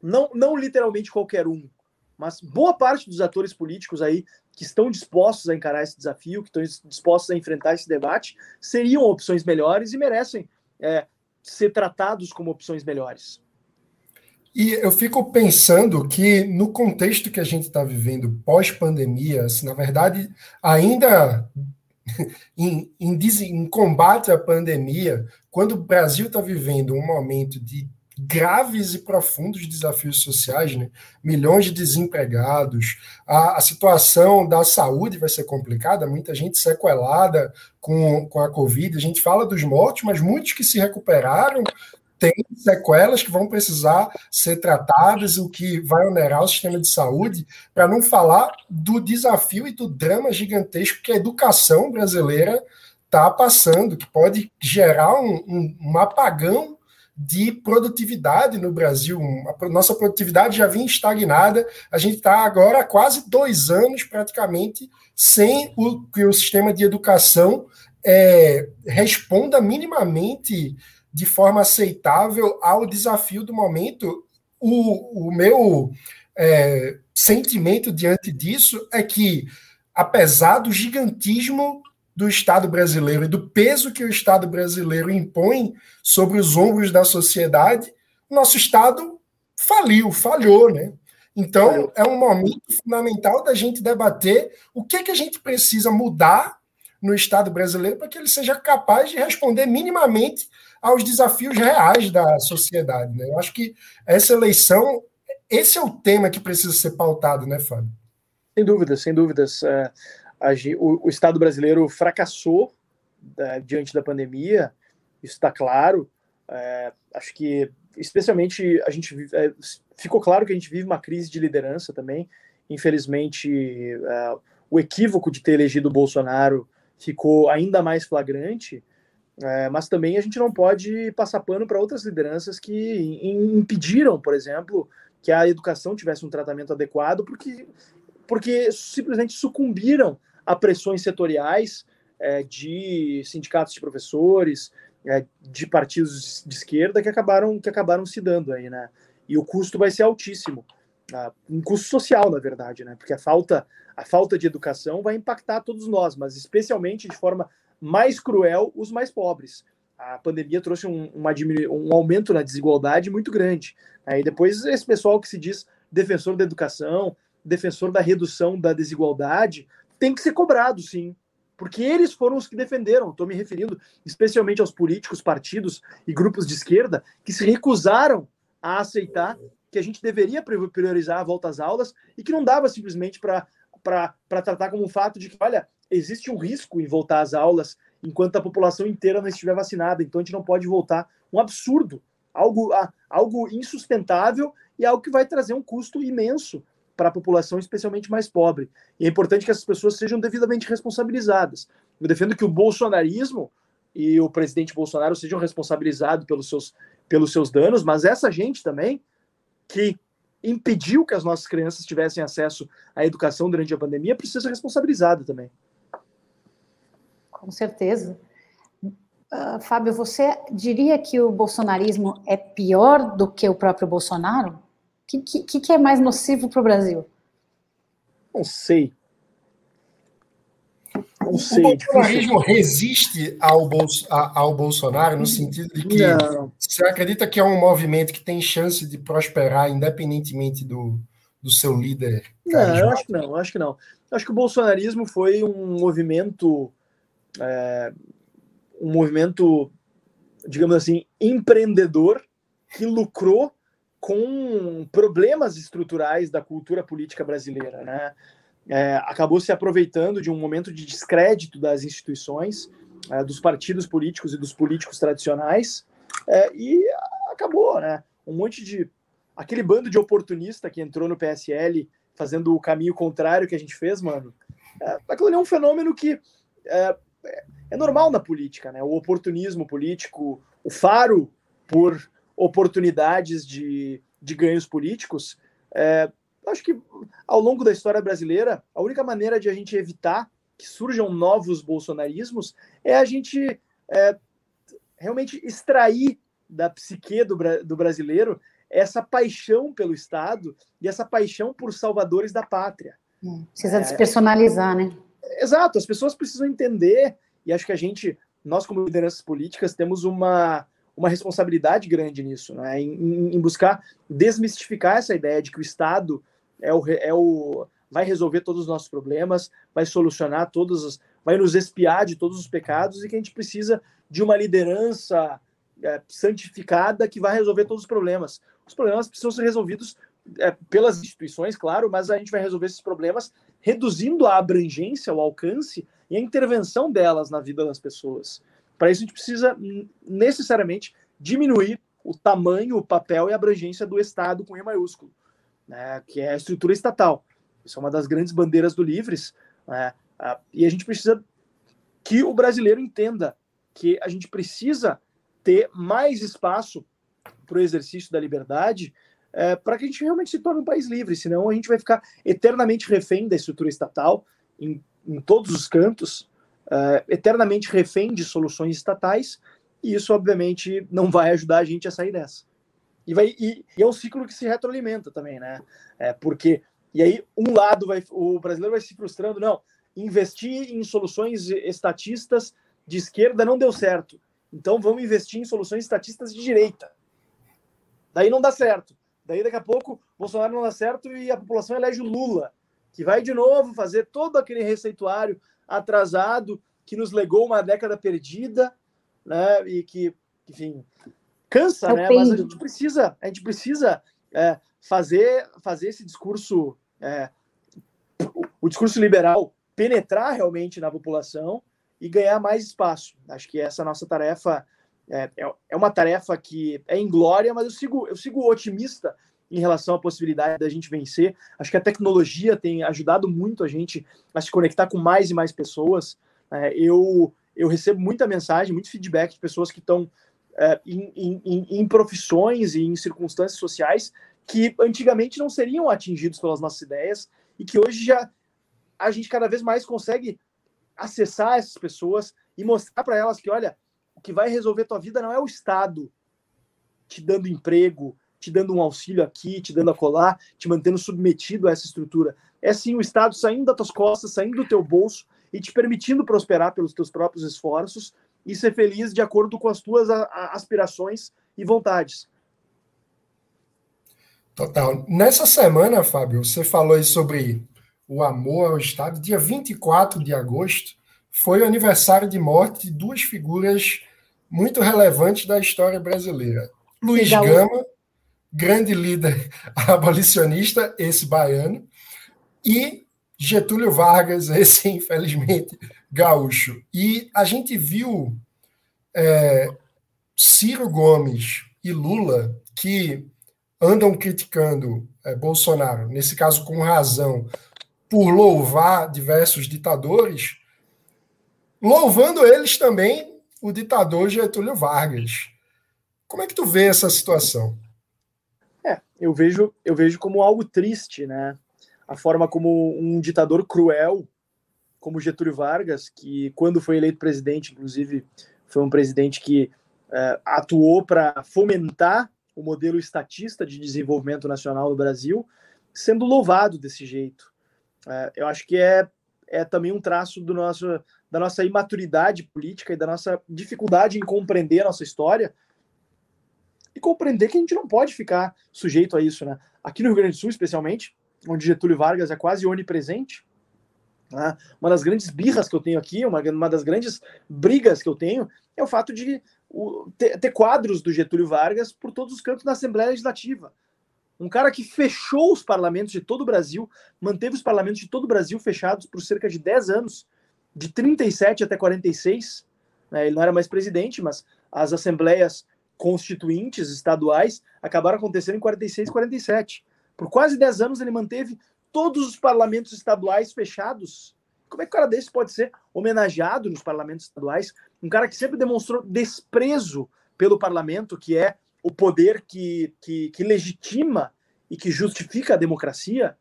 não, não literalmente qualquer um, mas boa parte dos atores políticos aí que estão dispostos a encarar esse desafio, que estão dispostos a enfrentar esse debate, seriam opções melhores e merecem é, ser tratados como opções melhores. E eu fico pensando que no contexto que a gente está vivendo pós-pandemia, assim, na verdade, ainda em, em, em, combate à pandemia, quando o Brasil está vivendo um momento de graves e profundos desafios sociais, né? milhões de desempregados, a, a, situação da saúde vai ser complicada, muita gente sequelada com, com a Covid, a gente fala dos mortos, mas muitos que se recuperaram tem sequelas que vão precisar ser tratadas, o que vai onerar o sistema de saúde, para não falar do desafio e do drama gigantesco que a educação brasileira está passando, que pode gerar um, um, um, apagão de produtividade no Brasil. A nossa produtividade já vinha estagnada, a gente está agora há quase dois anos praticamente sem o, que o sistema de educação é, responda minimamente de forma aceitável ao desafio do momento. O, o meu é, sentimento diante disso é que, apesar do gigantismo do Estado brasileiro e do peso que o Estado brasileiro impõe sobre os ombros da sociedade, nosso Estado faliu, falhou, né? Então, é um momento fundamental da gente debater o que, é que a gente precisa mudar no Estado brasileiro para que ele seja capaz de responder minimamente aos desafios reais da sociedade. Né? Eu acho que essa eleição, esse é o tema que precisa ser pautado, né, Fábio? Sem dúvidas, sem dúvidas. É, o, Estado brasileiro fracassou é, diante da pandemia, isso está claro. É, acho que, especialmente, a gente ficou claro que a gente vive uma crise de liderança também. Infelizmente, o equívoco de ter elegido o Bolsonaro ficou ainda mais flagrante. É, mas também a gente não pode passar pano para outras lideranças que impediram, por exemplo, que a educação tivesse um tratamento adequado, porque, porque simplesmente sucumbiram a pressões setoriais é, de sindicatos de professores, é, de partidos de esquerda que acabaram, que acabaram se dando aí, né? E o custo vai ser altíssimo. Um custo social, na verdade, né? Porque a falta, a falta de educação vai impactar todos nós, mas especialmente de forma mais cruel os mais pobres. A pandemia trouxe um, um aumento na desigualdade muito grande. Aí depois esse pessoal que se diz defensor da educação, defensor da redução da desigualdade, tem que ser cobrado, sim. Porque eles foram os que defenderam. Estou me referindo especialmente aos políticos, partidos e grupos de esquerda que se recusaram a aceitar que a gente deveria priorizar a volta às aulas e que não dava simplesmente para tratar como um fato de que, olha, existe um risco em voltar às aulas enquanto a população inteira não estiver vacinada. Então a gente não pode voltar. Um absurdo, algo, algo insustentável e algo que vai trazer um custo imenso para a população, especialmente mais pobre. E é importante que essas pessoas sejam devidamente responsabilizadas. Eu defendo que o bolsonarismo e o presidente Bolsonaro sejam responsabilizados pelos seus, pelos seus danos, mas essa gente também que impediu que as nossas crianças tivessem acesso à educação durante a pandemia precisa ser responsabilizada também. Com certeza. Uh, Fábio, você diria que o bolsonarismo é pior do que o próprio Bolsonaro? O que, que, que é mais nocivo para o Brasil? Não sei. Não sei. O bolsonarismo resiste ao, Bolso, ao Bolsonaro no sentido de que não. você acredita que é um movimento que tem chance de prosperar independentemente do, do seu líder? Não, eu acho que não, eu acho que não. Eu acho que o bolsonarismo foi um movimento é, um movimento, digamos assim, empreendedor que lucrou com problemas estruturais da cultura política brasileira, né? É, acabou se aproveitando de um momento de descrédito das instituições, é, dos partidos políticos e dos políticos tradicionais, é, e acabou, né? Um monte de. aquele bando de oportunista que entrou no PSL fazendo o caminho contrário que a gente fez, mano. É, aquilo ali é um fenômeno que é, é normal na política, né? O oportunismo político, o faro por oportunidades de, de ganhos políticos. É, acho que ao longo da história brasileira, a única maneira de a gente evitar que surjam novos bolsonarismos é a gente é, realmente extrair da psique do, do brasileiro essa paixão pelo Estado e essa paixão por salvadores da pátria. É, precisa é, despersonalizar, né? Exato, as pessoas precisam entender e acho que a gente, nós como lideranças políticas, temos uma, uma responsabilidade grande nisso, né? em, em buscar desmistificar essa ideia de que o Estado é o, é o vai resolver todos os nossos problemas, vai solucionar todos os, vai nos espiar de todos os pecados e que a gente precisa de uma liderança é, santificada que vai resolver todos os problemas. Os problemas precisam ser resolvidos é, pelas instituições, claro, mas a gente vai resolver esses problemas reduzindo a abrangência, o alcance e a intervenção delas na vida das pessoas. Para isso, a gente precisa necessariamente diminuir o tamanho, o papel e a abrangência do Estado com E maiúsculo, né, que é a estrutura estatal. Isso é uma das grandes bandeiras do Livres. Né, e a gente precisa que o brasileiro entenda que a gente precisa ter mais espaço para o exercício da liberdade é, para que a gente realmente se torne um país livre, senão a gente vai ficar eternamente refém da estrutura estatal em, em todos os cantos, é, eternamente refém de soluções estatais, e isso, obviamente, não vai ajudar a gente a sair dessa. E, vai, e, e é um ciclo que se retroalimenta também, né? É, porque, e aí, um lado, vai, o brasileiro vai se frustrando, não, investir em soluções estatistas de esquerda não deu certo, então vamos investir em soluções estatistas de direita. Daí não dá certo. Daí daqui a pouco Bolsonaro não dá certo e a população elege o Lula, que vai de novo fazer todo aquele receituário atrasado que nos legou uma década perdida, né? E que, enfim, cansa, é né? Mas a gente precisa, a gente precisa é, fazer fazer esse discurso, é, o discurso liberal penetrar realmente na população e ganhar mais espaço. Acho que essa é a nossa tarefa é, é, é uma tarefa que é inglória, mas eu sigo, eu sigo otimista em relação à possibilidade da gente vencer. Acho que a tecnologia tem ajudado muito a gente a se conectar com mais e mais pessoas. É, eu, eu recebo muita mensagem, muito feedback de pessoas que estão é, em, em, em, profissões e em circunstâncias sociais que antigamente não seriam atingidos pelas nossas ideias e que hoje já a gente cada vez mais consegue acessar essas pessoas e mostrar para elas que, olha, que vai resolver tua vida não é o Estado te dando emprego, te dando um auxílio aqui, te dando a colar, te mantendo submetido a essa estrutura. É sim o Estado saindo das tuas costas, saindo do teu bolso e te permitindo prosperar pelos teus próprios esforços e ser feliz de acordo com as tuas aspirações e vontades. Total. Nessa semana, Fábio, você falou sobre o amor ao Estado. Dia 24 de agosto foi o aniversário de morte de duas figuras muito relevantes da história brasileira. Luiz Gama, grande líder abolicionista, esse baiano, e Getúlio Vargas, esse infelizmente gaúcho. E a gente viu é, Ciro Gomes e Lula que andam criticando é, Bolsonaro, nesse caso com razão, por louvar diversos ditadores, louvando eles também o ditador Getúlio Vargas. Como é que tu vê essa situação? É, eu vejo eu vejo como algo triste, né? A forma como um ditador cruel, como Getúlio Vargas, que quando foi eleito presidente, inclusive, foi um presidente que uh, atuou para fomentar o modelo estatista de desenvolvimento nacional no Brasil, sendo louvado desse jeito. Uh, eu acho que é, é também um traço do nosso, da nossa imaturidade política e da nossa dificuldade em compreender a nossa história e compreender que a gente não pode ficar sujeito a isso, né? Aqui no Rio Grande do Sul, especialmente, onde Getúlio Vargas é quase onipresente, né? uma das grandes birras que eu tenho aqui, uma, uma das grandes brigas que eu tenho, é o fato de o, ter, ter quadros do Getúlio Vargas por todos os cantos da Assembleia Legislativa. Um cara que fechou os parlamentos de todo o Brasil, manteve os parlamentos de todo o Brasil fechados por cerca de 10 anos, de 37 até 46. Né? Ele não era mais presidente, mas as assembleias constituintes estaduais acabaram acontecendo em 46 e 47. Por quase 10 anos ele manteve todos os parlamentos estaduais fechados. Como é que um cara desse pode ser homenageado nos parlamentos estaduais? Um cara que sempre demonstrou desprezo pelo parlamento, que é o poder que, que, que legitima e que justifica a democracia,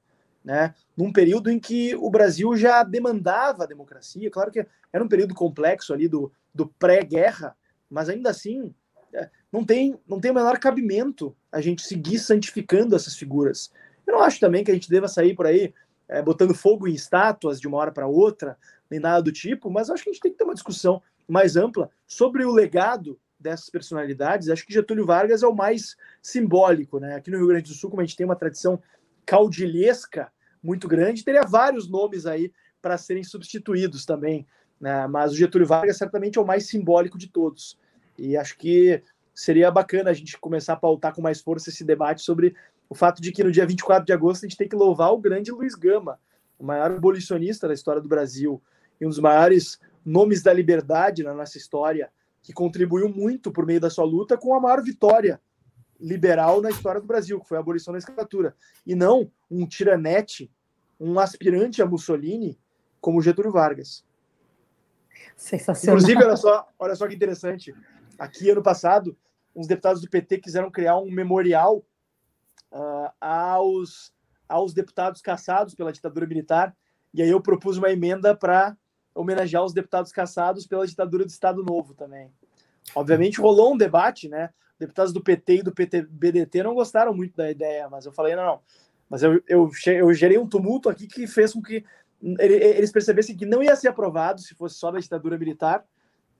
né? num período em que o Brasil já demandava a democracia. Claro que era um período complexo ali do, do pré-guerra, mas ainda assim não tem, não tem o menor cabimento a gente seguir santificando essas figuras. Eu não acho também que a gente deva sair por aí é, botando fogo em estátuas de uma hora para outra, nem nada do tipo, mas acho que a gente tem que ter uma discussão mais ampla sobre o legado dessas personalidades. Acho que Getúlio Vargas é o mais simbólico, né? Aqui no Rio Grande do Sul, como a gente tem uma tradição caudilhesca muito grande, teria vários nomes aí para serem substituídos também, né? Mas o Getúlio Vargas certamente é o mais simbólico de todos. E acho que seria bacana a gente começar a pautar com mais força esse debate sobre o fato de que no dia 24 de agosto a gente tem que louvar o grande Luiz Gama, o maior abolicionista da história do Brasil e um dos maiores nomes da liberdade na nossa história, que contribuiu muito por meio da sua luta com a maior vitória liberal na história do Brasil, que foi a abolição da escravatura, e não um tiranete, um aspirante a Mussolini como Getúlio Vargas. Sensacional. Inclusive, olha só, olha só que interessante. Aqui, ano passado, uns deputados do PT quiseram criar um memorial uh, aos, aos deputados caçados pela ditadura militar. E aí eu propus uma emenda para homenagear os deputados caçados pela ditadura do Estado Novo também. Obviamente rolou um debate, né? Deputados do PT e do PT, BDT não gostaram muito da ideia, mas eu falei, não, não. Mas eu, eu, eu gerei um tumulto aqui que fez com que eles percebessem que não ia ser aprovado se fosse só da ditadura militar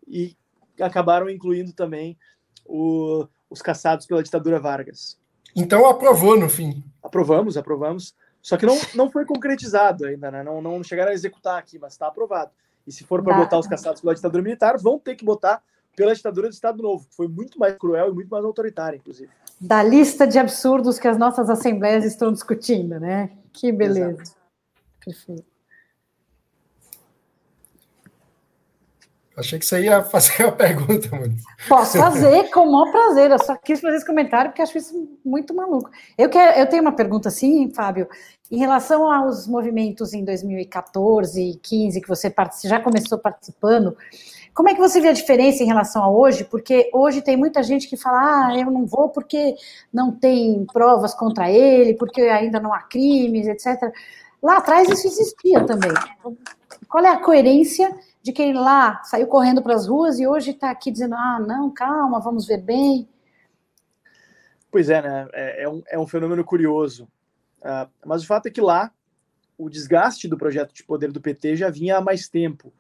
e acabaram incluindo também o, os caçados pela ditadura Vargas. Então aprovou no fim. Aprovamos, aprovamos. Só que não, não foi concretizado ainda, né? Não, não chegaram a executar aqui, mas está aprovado. E se for para botar os caçados pela ditadura militar, vão ter que botar pela ditadura do Estado Novo, que foi muito mais cruel e muito mais autoritária, inclusive. Da lista de absurdos que as nossas assembleias estão discutindo, né? Que beleza. Exato. Perfeito. Achei que você ia fazer a pergunta, mano. Posso fazer com o maior prazer. Eu só quis fazer esse comentário porque acho isso muito maluco. Eu, quero, eu tenho uma pergunta assim, Fábio. Em relação aos movimentos em 2014 e 15 que você já começou participando, como é que você vê a diferença em relação a hoje? Porque hoje tem muita gente que fala: ah, eu não vou porque não tem provas contra ele, porque ainda não há crimes, etc. Lá atrás isso existia também. Qual é a coerência de quem lá saiu correndo para as ruas e hoje está aqui dizendo: ah, não, calma, vamos ver bem. Pois é, né? É, é um, é um fenômeno curioso. Uh, mas o fato é que lá o desgaste do projeto de poder do PT já vinha há mais tempo,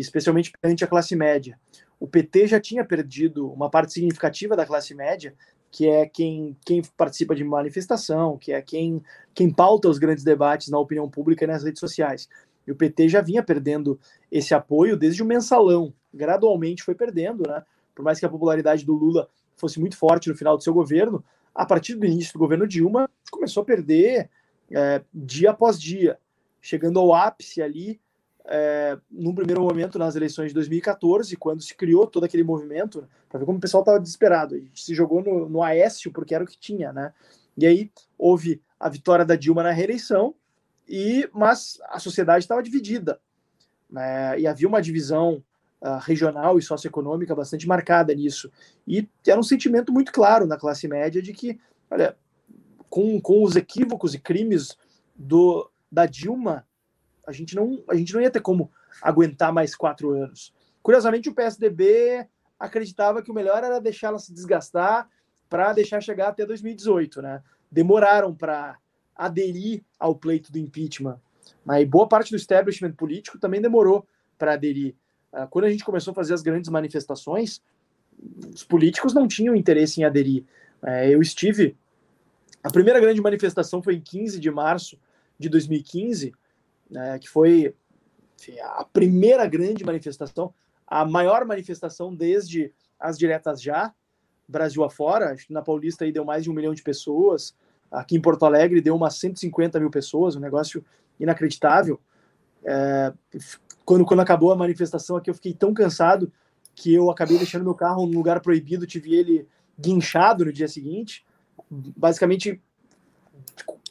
especialmente perante a classe média. O PT já tinha perdido uma parte significativa da classe média, que é quem, quem participa de manifestação, que é quem, quem pauta os grandes debates na opinião pública e nas redes sociais. E o PT já vinha perdendo esse apoio desde o mensalão. Gradualmente foi perdendo, né? Por mais que a popularidade do Lula fosse muito forte no final do seu governo, a partir do início do governo Dilma, começou a perder é, dia após dia, chegando ao ápice ali, é, num primeiro momento nas eleições de 2014, quando se criou todo aquele movimento, né? para ver como o pessoal estava desesperado. Gente se jogou no, no Aécio porque era o que tinha, né? E aí houve a vitória da Dilma na reeleição, e mas a sociedade estava dividida né, e havia uma divisão uh, regional e socioeconômica bastante marcada nisso e era um sentimento muito claro na classe média de que olha com, com os equívocos e crimes do, da Dilma, a gente, não, a gente não ia ter como aguentar mais quatro anos. Curiosamente, o PSDB acreditava que o melhor era deixar ela se desgastar para deixar chegar até 2018, né? Demoraram para aderir ao pleito do impeachment. Mas boa parte do establishment político também demorou para aderir. Ah, quando a gente começou a fazer as grandes manifestações, os políticos não tinham interesse em aderir. É, eu estive. A primeira grande manifestação foi em 15 de março de 2015, né, que foi enfim, a primeira grande manifestação, a maior manifestação desde as diretas já, Brasil afora. Acho que na Paulista aí deu mais de um milhão de pessoas. Aqui em Porto Alegre deu umas 150 mil pessoas, um negócio inacreditável. É, quando, quando acabou a manifestação aqui, eu fiquei tão cansado que eu acabei deixando meu carro num lugar proibido, tive ele guinchado no dia seguinte. Basicamente,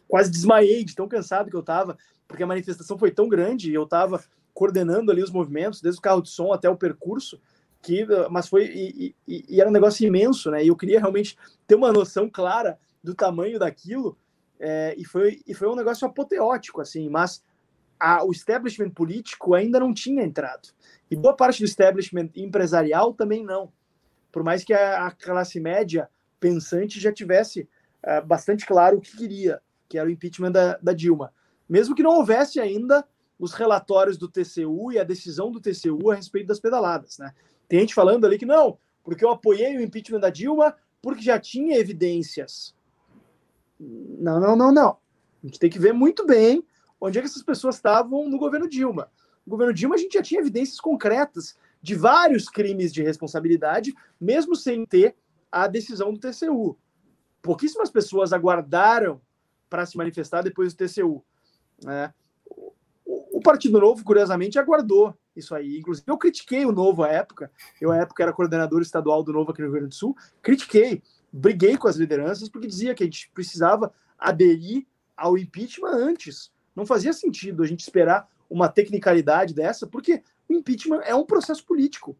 quase desmaiei de tão cansado que eu estava, porque a manifestação foi tão grande e eu estava coordenando ali os movimentos, desde o carro de som até o percurso, que, mas foi e, e, e era um negócio imenso, né? E eu queria realmente ter uma noção clara do tamanho daquilo, é, e, foi, e foi um negócio apoteótico, assim, mas a, o establishment político ainda não tinha entrado. E boa parte do establishment empresarial também não. Por mais que a, a classe média pensante já tivesse é, bastante claro o que queria, que era o impeachment da, da Dilma. Mesmo que não houvesse ainda os relatórios do TCU e a decisão do TCU a respeito das pedaladas, né? Tem gente falando ali que não, porque eu apoiei o impeachment da Dilma porque já tinha evidências. Não, não, não, não. A gente tem que ver muito bem onde é que essas pessoas estavam no governo Dilma. No governo Dilma, a gente já tinha evidências concretas de vários crimes de responsabilidade, mesmo sem ter a decisão do TCU. Pouquíssimas pessoas aguardaram para se manifestar depois do TCU. Né? O Partido Novo, curiosamente, aguardou isso aí. Inclusive, eu critiquei o Novo à época. Eu, à época, era coordenador estadual do Novo aqui no Rio Grande do Sul. Critiquei, briguei com as lideranças, porque dizia que a gente precisava aderir ao impeachment antes. Não fazia sentido a gente esperar uma tecnicalidade dessa, porque o impeachment é um processo político.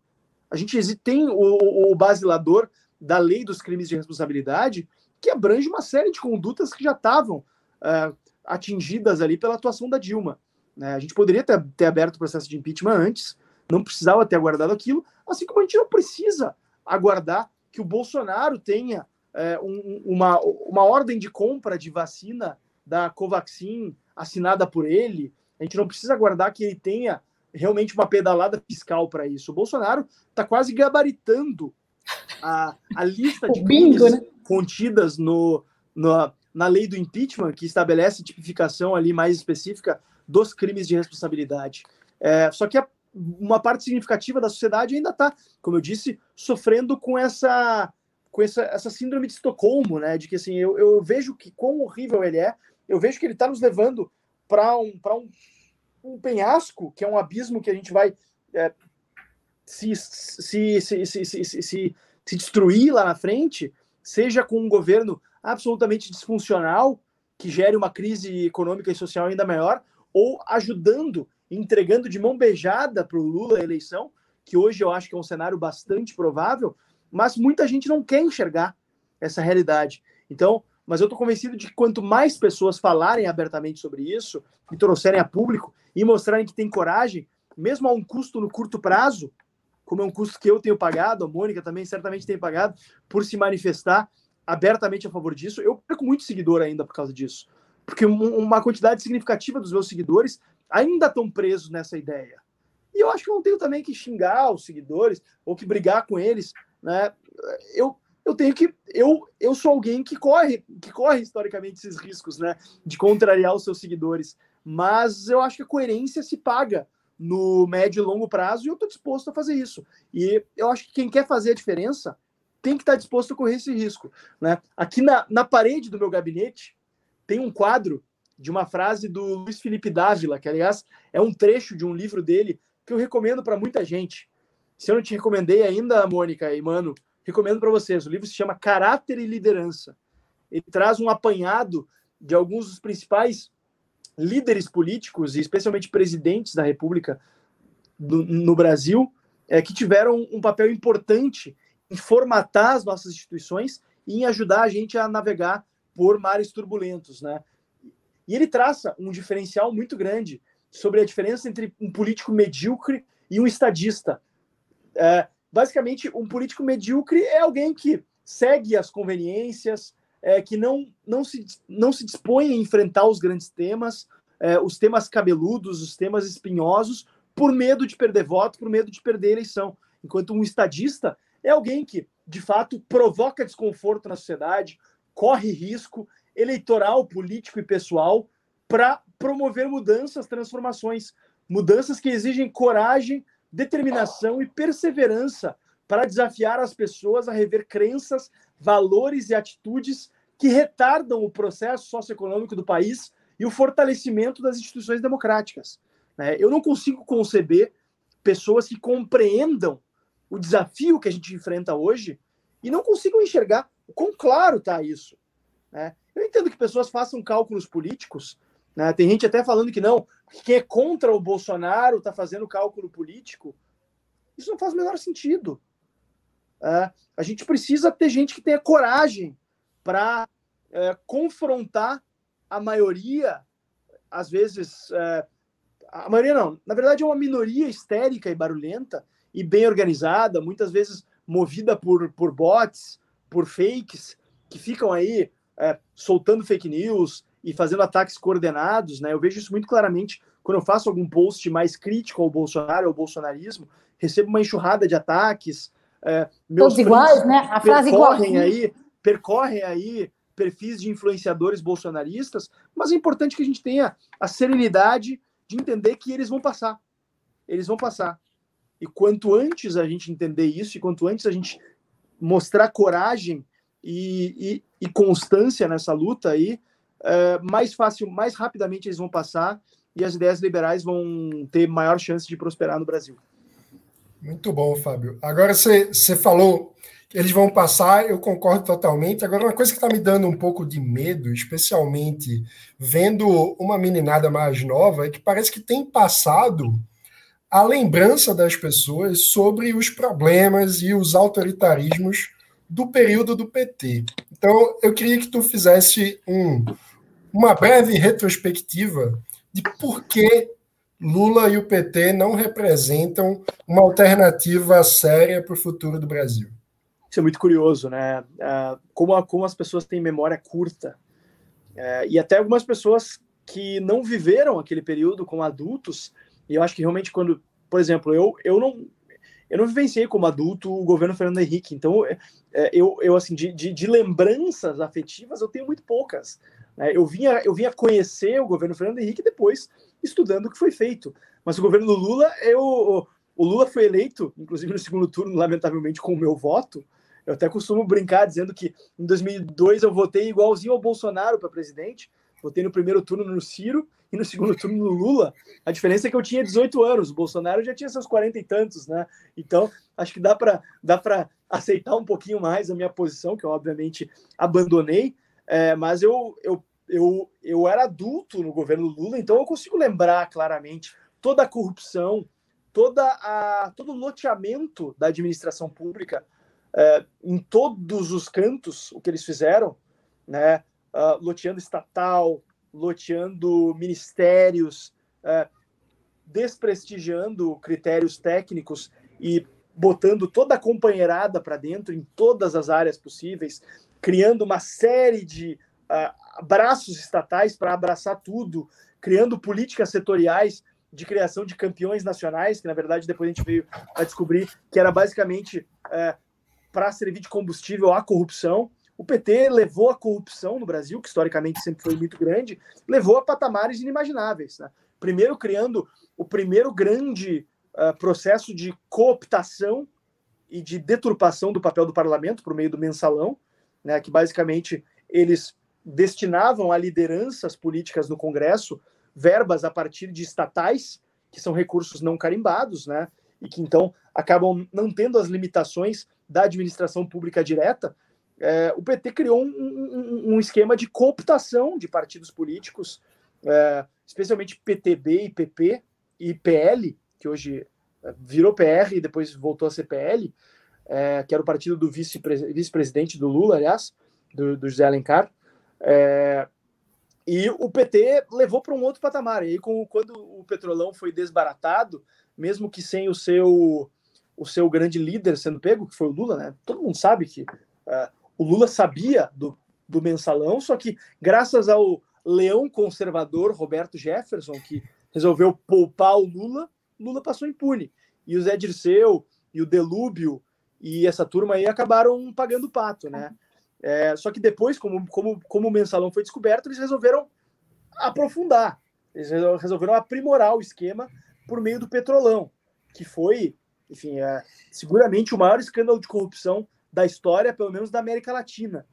A gente tem o, o basilador da lei dos crimes de responsabilidade, que abrange uma série de condutas que já estavam uh, atingidas ali pela atuação da Dilma. Né? A gente poderia ter, ter aberto o processo de impeachment antes, não precisava ter aguardado aquilo, assim como a gente não precisa aguardar que o Bolsonaro tenha é, um, uma, uma ordem de compra de vacina da Covaxin assinada por ele. A gente não precisa aguardar que ele tenha realmente uma pedalada fiscal para isso. O Bolsonaro está quase gabaritando a, a lista de bingo, né? contidas no, no, na lei do impeachment, que estabelece tipificação ali mais específica dos crimes de responsabilidade. É, só que a, uma parte significativa da sociedade ainda está, como eu disse, sofrendo com essa com essa, essa síndrome de Estocolmo, né? De que assim, eu, eu vejo que quão horrível ele é, eu vejo que ele está nos levando para um, um, um penhasco, que é um abismo que a gente vai é, se, se, se, se, se, se, se destruir lá na frente, seja com um governo absolutamente disfuncional, que gere uma crise econômica e social ainda maior, ou ajudando, entregando de mão beijada para o Lula a eleição, que hoje eu acho que é um cenário bastante provável, mas muita gente não quer enxergar essa realidade. Então, mas eu estou convencido de que quanto mais pessoas falarem abertamente sobre isso, e trouxerem a público, e mostrarem que tem coragem, mesmo a um custo no curto prazo, como é um custo que eu tenho pagado, a Mônica também certamente tem pagado, por se manifestar abertamente a favor disso, eu perco muito seguidor ainda por causa disso porque uma quantidade significativa dos meus seguidores ainda estão presos nessa ideia. E eu acho que eu não tenho também que xingar os seguidores ou que brigar com eles, né? Eu, eu tenho que eu, eu sou alguém que corre que corre historicamente esses riscos, né, de contrariar os seus seguidores, mas eu acho que a coerência se paga no médio e longo prazo e eu estou disposto a fazer isso. E eu acho que quem quer fazer a diferença tem que estar disposto a correr esse risco, né? Aqui na, na parede do meu gabinete tem um quadro de uma frase do Luiz Felipe Dávila, que aliás é um trecho de um livro dele que eu recomendo para muita gente. Se eu não te recomendei ainda, Mônica e Mano, recomendo para vocês. O livro se chama Caráter e Liderança. Ele traz um apanhado de alguns dos principais líderes políticos e especialmente presidentes da República do, no Brasil é, que tiveram um papel importante em formatar as nossas instituições e em ajudar a gente a navegar por mares turbulentos, né? E ele traça um diferencial muito grande sobre a diferença entre um político medíocre e um estadista. É, basicamente, um político medíocre é alguém que segue as conveniências, é, que não, não, se, não se dispõe a enfrentar os grandes temas, é, os temas cabeludos, os temas espinhosos, por medo de perder voto, por medo de perder eleição. Enquanto um estadista é alguém que, de fato, provoca desconforto na sociedade, corre risco eleitoral, político e pessoal para promover mudanças, transformações, mudanças que exigem coragem, determinação e perseverança para desafiar as pessoas a rever crenças, valores e atitudes que retardam o processo socioeconômico do país e o fortalecimento das instituições democráticas. Né? Eu não consigo conceber pessoas que compreendam o desafio que a gente enfrenta hoje e não consigam enxergar o quão claro está isso. Né? Eu entendo que pessoas façam cálculos políticos. Né? Tem gente até falando que não, que quem é contra o Bolsonaro está fazendo cálculo político. Isso não faz o menor sentido. É, a gente precisa ter gente que tenha coragem para é, confrontar a maioria, às vezes. É, a maioria não, na verdade é uma minoria histérica e barulhenta e bem organizada, muitas vezes movida por, por bots, por fakes, que ficam aí é, soltando fake news e fazendo ataques coordenados, né? Eu vejo isso muito claramente quando eu faço algum post mais crítico ao Bolsonaro, ao bolsonarismo, recebo uma enxurrada de ataques. É, Todos iguais, né? A frase percorrem igual. aí, percorrem aí perfis de influenciadores bolsonaristas, mas é importante que a gente tenha a serenidade de entender que eles vão passar. Eles vão passar. E quanto antes a gente entender isso, e quanto antes a gente mostrar coragem e, e, e constância nessa luta aí, é, mais fácil, mais rapidamente eles vão passar e as ideias liberais vão ter maior chance de prosperar no Brasil. Muito bom, Fábio. Agora você, falou que eles vão passar, eu concordo totalmente. Agora, uma coisa que está me dando um pouco de medo, especialmente vendo uma meninada mais nova, é que parece que tem passado a lembrança das pessoas sobre os problemas e os autoritarismos do período do PT. Então, eu queria que tu fizesse um, uma breve retrospectiva de por que Lula e o PT não representam uma alternativa séria para o futuro do Brasil. Isso é muito curioso, né? Ah, como, como as pessoas têm memória curta. É, e até algumas pessoas que não viveram aquele período como adultos, e eu acho que realmente quando, por exemplo, eu, eu não eu não vivenciei como adulto o governo Fernando Henrique, então é, é, eu, eu assim, de, de, de lembranças afetivas eu tenho muito poucas. Né? Eu, vinha, eu vinha conhecer o governo Fernando Henrique depois estudando o que foi feito. Mas o governo do Lula, eu, o Lula foi eleito, inclusive no segundo turno, lamentavelmente, com o meu voto. Eu até costumo brincar dizendo que em 2002 eu votei igualzinho ao Bolsonaro para presidente. Votei no primeiro turno no Ciro e no segundo turno no Lula. A diferença é que eu tinha 18 anos, o Bolsonaro já tinha seus 40 e tantos, né? Então, acho que dá para dá aceitar um pouquinho mais a minha posição, que eu obviamente abandonei, é, mas eu, eu, eu, eu era adulto no governo Lula, então eu consigo lembrar claramente toda a corrupção, toda a, todo o loteamento da administração pública é, em todos os cantos, o que eles fizeram, né? Uh, loteando estatal, loteando ministérios, uh, desprestigiando critérios técnicos e botando toda a companheirada para dentro em todas as áreas possíveis, criando uma série de uh, braços estatais para abraçar tudo, criando políticas setoriais de criação de campeões nacionais, que na verdade depois a gente veio a descobrir que era basicamente uh, para servir de combustível à corrupção. O PT levou a corrupção no Brasil, que historicamente sempre foi muito grande, levou a patamares inimagináveis. Né? Primeiro, criando o primeiro grande uh, processo de cooptação e de deturpação do papel do parlamento por meio do mensalão, né, que basicamente eles destinavam a lideranças políticas no Congresso verbas a partir de estatais, que são recursos não carimbados, né, e que então acabam não tendo as limitações da administração pública direta, é, o PT criou um, um, um, esquema de cooptação de partidos políticos, é, especialmente PTB e PP e PL, que hoje é, virou PR e depois voltou a ser PL, é, que era o partido do vice-presidente do Lula, aliás, do, do José Alencar. É, e o PT levou para um outro patamar. E aí, com, quando o Petrolão foi desbaratado, mesmo que sem o seu o seu grande líder sendo pego, que foi o Lula, né? Todo mundo sabe que uh, o Lula sabia do, do mensalão, só que graças ao leão conservador Roberto Jefferson, que resolveu poupar o Lula, Lula passou impune. E o Zé Dirceu e o Delúbio e essa turma aí acabaram pagando o pato, né? É, só que depois, como, como, como o mensalão foi descoberto, eles resolveram aprofundar, eles resolveram aprimorar o esquema por meio do petrolão, que foi, enfim, é, seguramente o maior escândalo de corrupção da história, pelo menos da América Latina.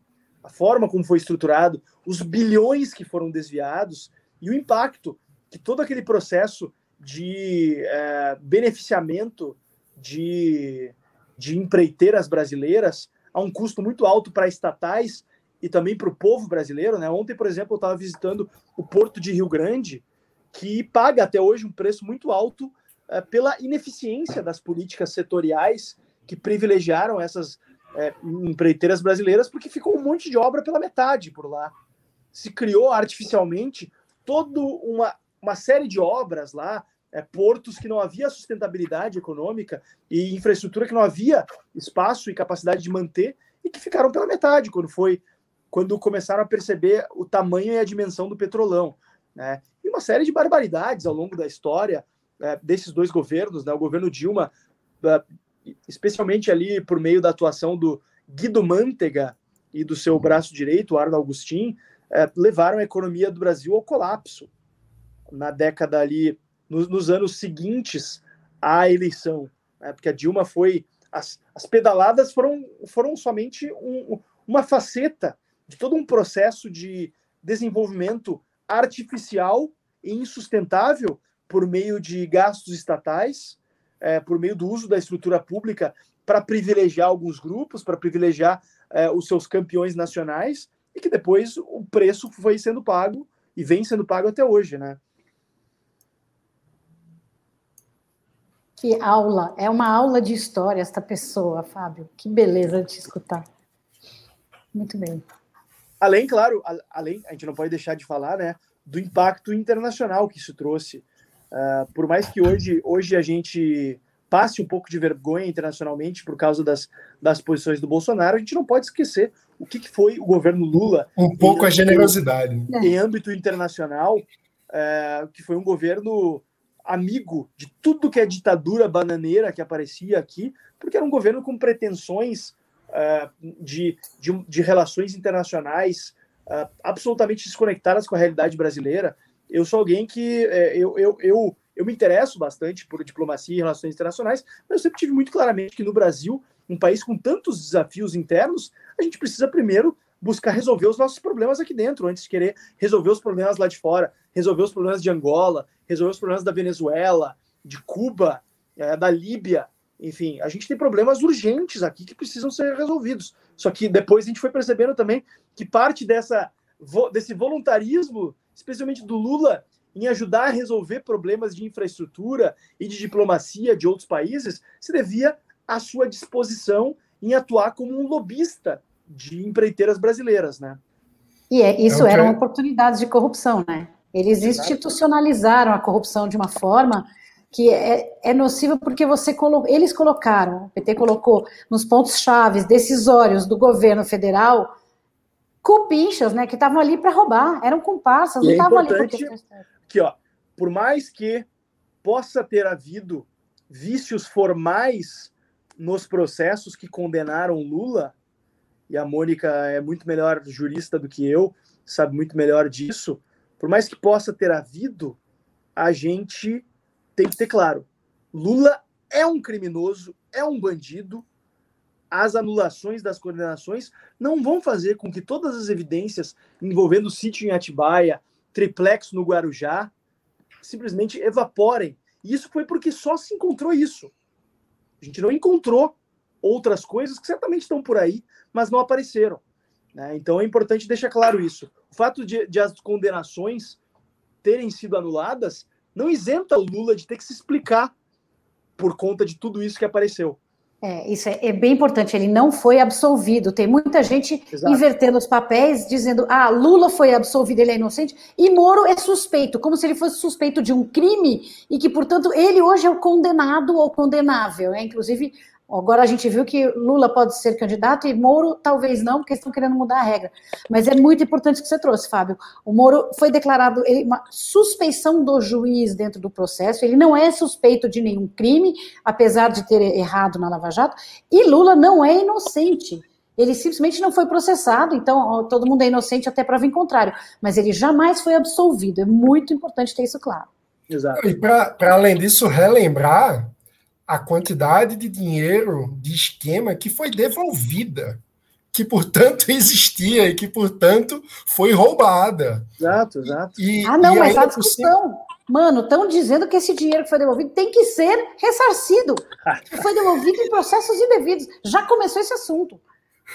A forma como foi estruturado, os bilhões que foram desviados e o impacto que todo aquele processo de é, beneficiamento de, de empreiteiras brasileiras a um custo muito alto para estatais e também para o povo brasileiro. Né? Ontem, por exemplo, eu estava visitando o Porto de Rio Grande, que paga até hoje um preço muito alto é, pela ineficiência das políticas setoriais que privilegiaram essas é, empreiteiras brasileiras, porque ficou um monte de obra pela metade por lá. Se criou artificialmente toda uma, uma série de obras lá, é, portos que não havia sustentabilidade econômica e infraestrutura que não havia espaço e capacidade de manter e que ficaram pela metade quando foi quando começaram a perceber o tamanho e a dimensão do petrolão, né? E uma série de barbaridades ao longo da história é, desses dois governos, né? O governo Dilma, é, especialmente ali por meio da atuação do Guido Mantega e do seu braço direito, Arno Agustin, é, levaram a economia do Brasil ao colapso na década ali nos, nos anos seguintes à eleição, né? porque a Dilma foi as, as pedaladas foram, foram somente um, uma faceta de todo um processo de desenvolvimento artificial e insustentável por meio de gastos estatais, é, por meio do uso da estrutura pública para privilegiar alguns grupos, para privilegiar é, os seus campeões nacionais, e que depois o preço foi sendo pago e vem sendo pago até hoje, né? Que aula, é uma aula de história esta pessoa, Fábio. Que beleza de te escutar. Muito bem. Além, claro, além, a gente não pode deixar de falar, né, do impacto internacional que isso trouxe. Uh, por mais que hoje, hoje a gente passe um pouco de vergonha internacionalmente por causa das, das posições do Bolsonaro, a gente não pode esquecer o que, que foi o governo Lula. Um pouco a generosidade. Em âmbito internacional, uh, que foi um governo amigo de tudo que é ditadura bananeira que aparecia aqui, porque era um governo com pretensões uh, de, de, de, relações internacionais uh, absolutamente desconectadas com a realidade brasileira. Eu sou alguém que uh, eu, eu, eu, eu me interesso bastante por diplomacia e relações internacionais, mas eu sempre tive muito claramente que no Brasil, um país com tantos desafios internos, a gente precisa primeiro buscar resolver os nossos problemas aqui dentro, antes de querer resolver os problemas lá de fora, resolver os problemas de Angola, resolver os problemas da Venezuela, de Cuba, é, da Líbia. Enfim, a gente tem problemas urgentes aqui que precisam ser resolvidos. Só que depois a gente foi percebendo também que parte dessa, desse voluntarismo, especialmente do Lula, em ajudar a resolver problemas de infraestrutura e de diplomacia de outros países, se devia à sua disposição em atuar como um lobista de empreiteiras brasileiras, né? E é, isso é eram oportunidades de corrupção, né? Eles institucionalizaram a corrupção de uma forma que é, é nociva porque você colo eles colocaram, o PT colocou nos pontos chaves decisórios do governo federal cupinchas, né, que estavam ali para roubar, eram comparsas, não é estavam ali porque que ó, por mais que possa ter havido vícios formais nos processos que condenaram Lula, e a Mônica é muito melhor jurista do que eu, sabe muito melhor disso. Por mais que possa ter havido, a gente tem que ter claro: Lula é um criminoso, é um bandido. As anulações das condenações não vão fazer com que todas as evidências envolvendo o sítio em Atibaia, triplex no Guarujá, simplesmente evaporem. E isso foi porque só se encontrou isso. A gente não encontrou outras coisas que certamente estão por aí, mas não apareceram. Né? Então é importante deixar claro isso. O fato de, de, as condenações terem sido anuladas não isenta o Lula de ter que se explicar por conta de tudo isso que apareceu. É, isso é, é, bem importante. Ele não foi absolvido. Tem muita gente Exato. invertendo os papéis, dizendo: ah, Lula foi absolvido, ele é inocente, e Moro é suspeito, como se ele fosse suspeito de um crime e que, portanto, ele hoje é o condenado ou condenável. É, inclusive, Agora a gente viu que Lula pode ser candidato e Moro talvez não, porque estão querendo mudar a regra. Mas é muito importante que você trouxe, Fábio. O Moro foi declarado ele, uma suspeição do juiz dentro do processo. Ele não é suspeito de nenhum crime, apesar de ter errado na Lava Jato. E Lula não é inocente. Ele simplesmente não foi processado, então todo mundo é inocente até prova em contrário. Mas ele jamais foi absolvido. É muito importante ter isso claro. Exato. E para além disso, relembrar a quantidade de dinheiro de esquema que foi devolvida, que portanto existia e que portanto foi roubada. Exato, exato. E, ah, não, mas a discussão. Mano, estão dizendo que esse dinheiro que foi devolvido tem que ser ressarcido. foi devolvido em processos indevidos. Já começou esse assunto.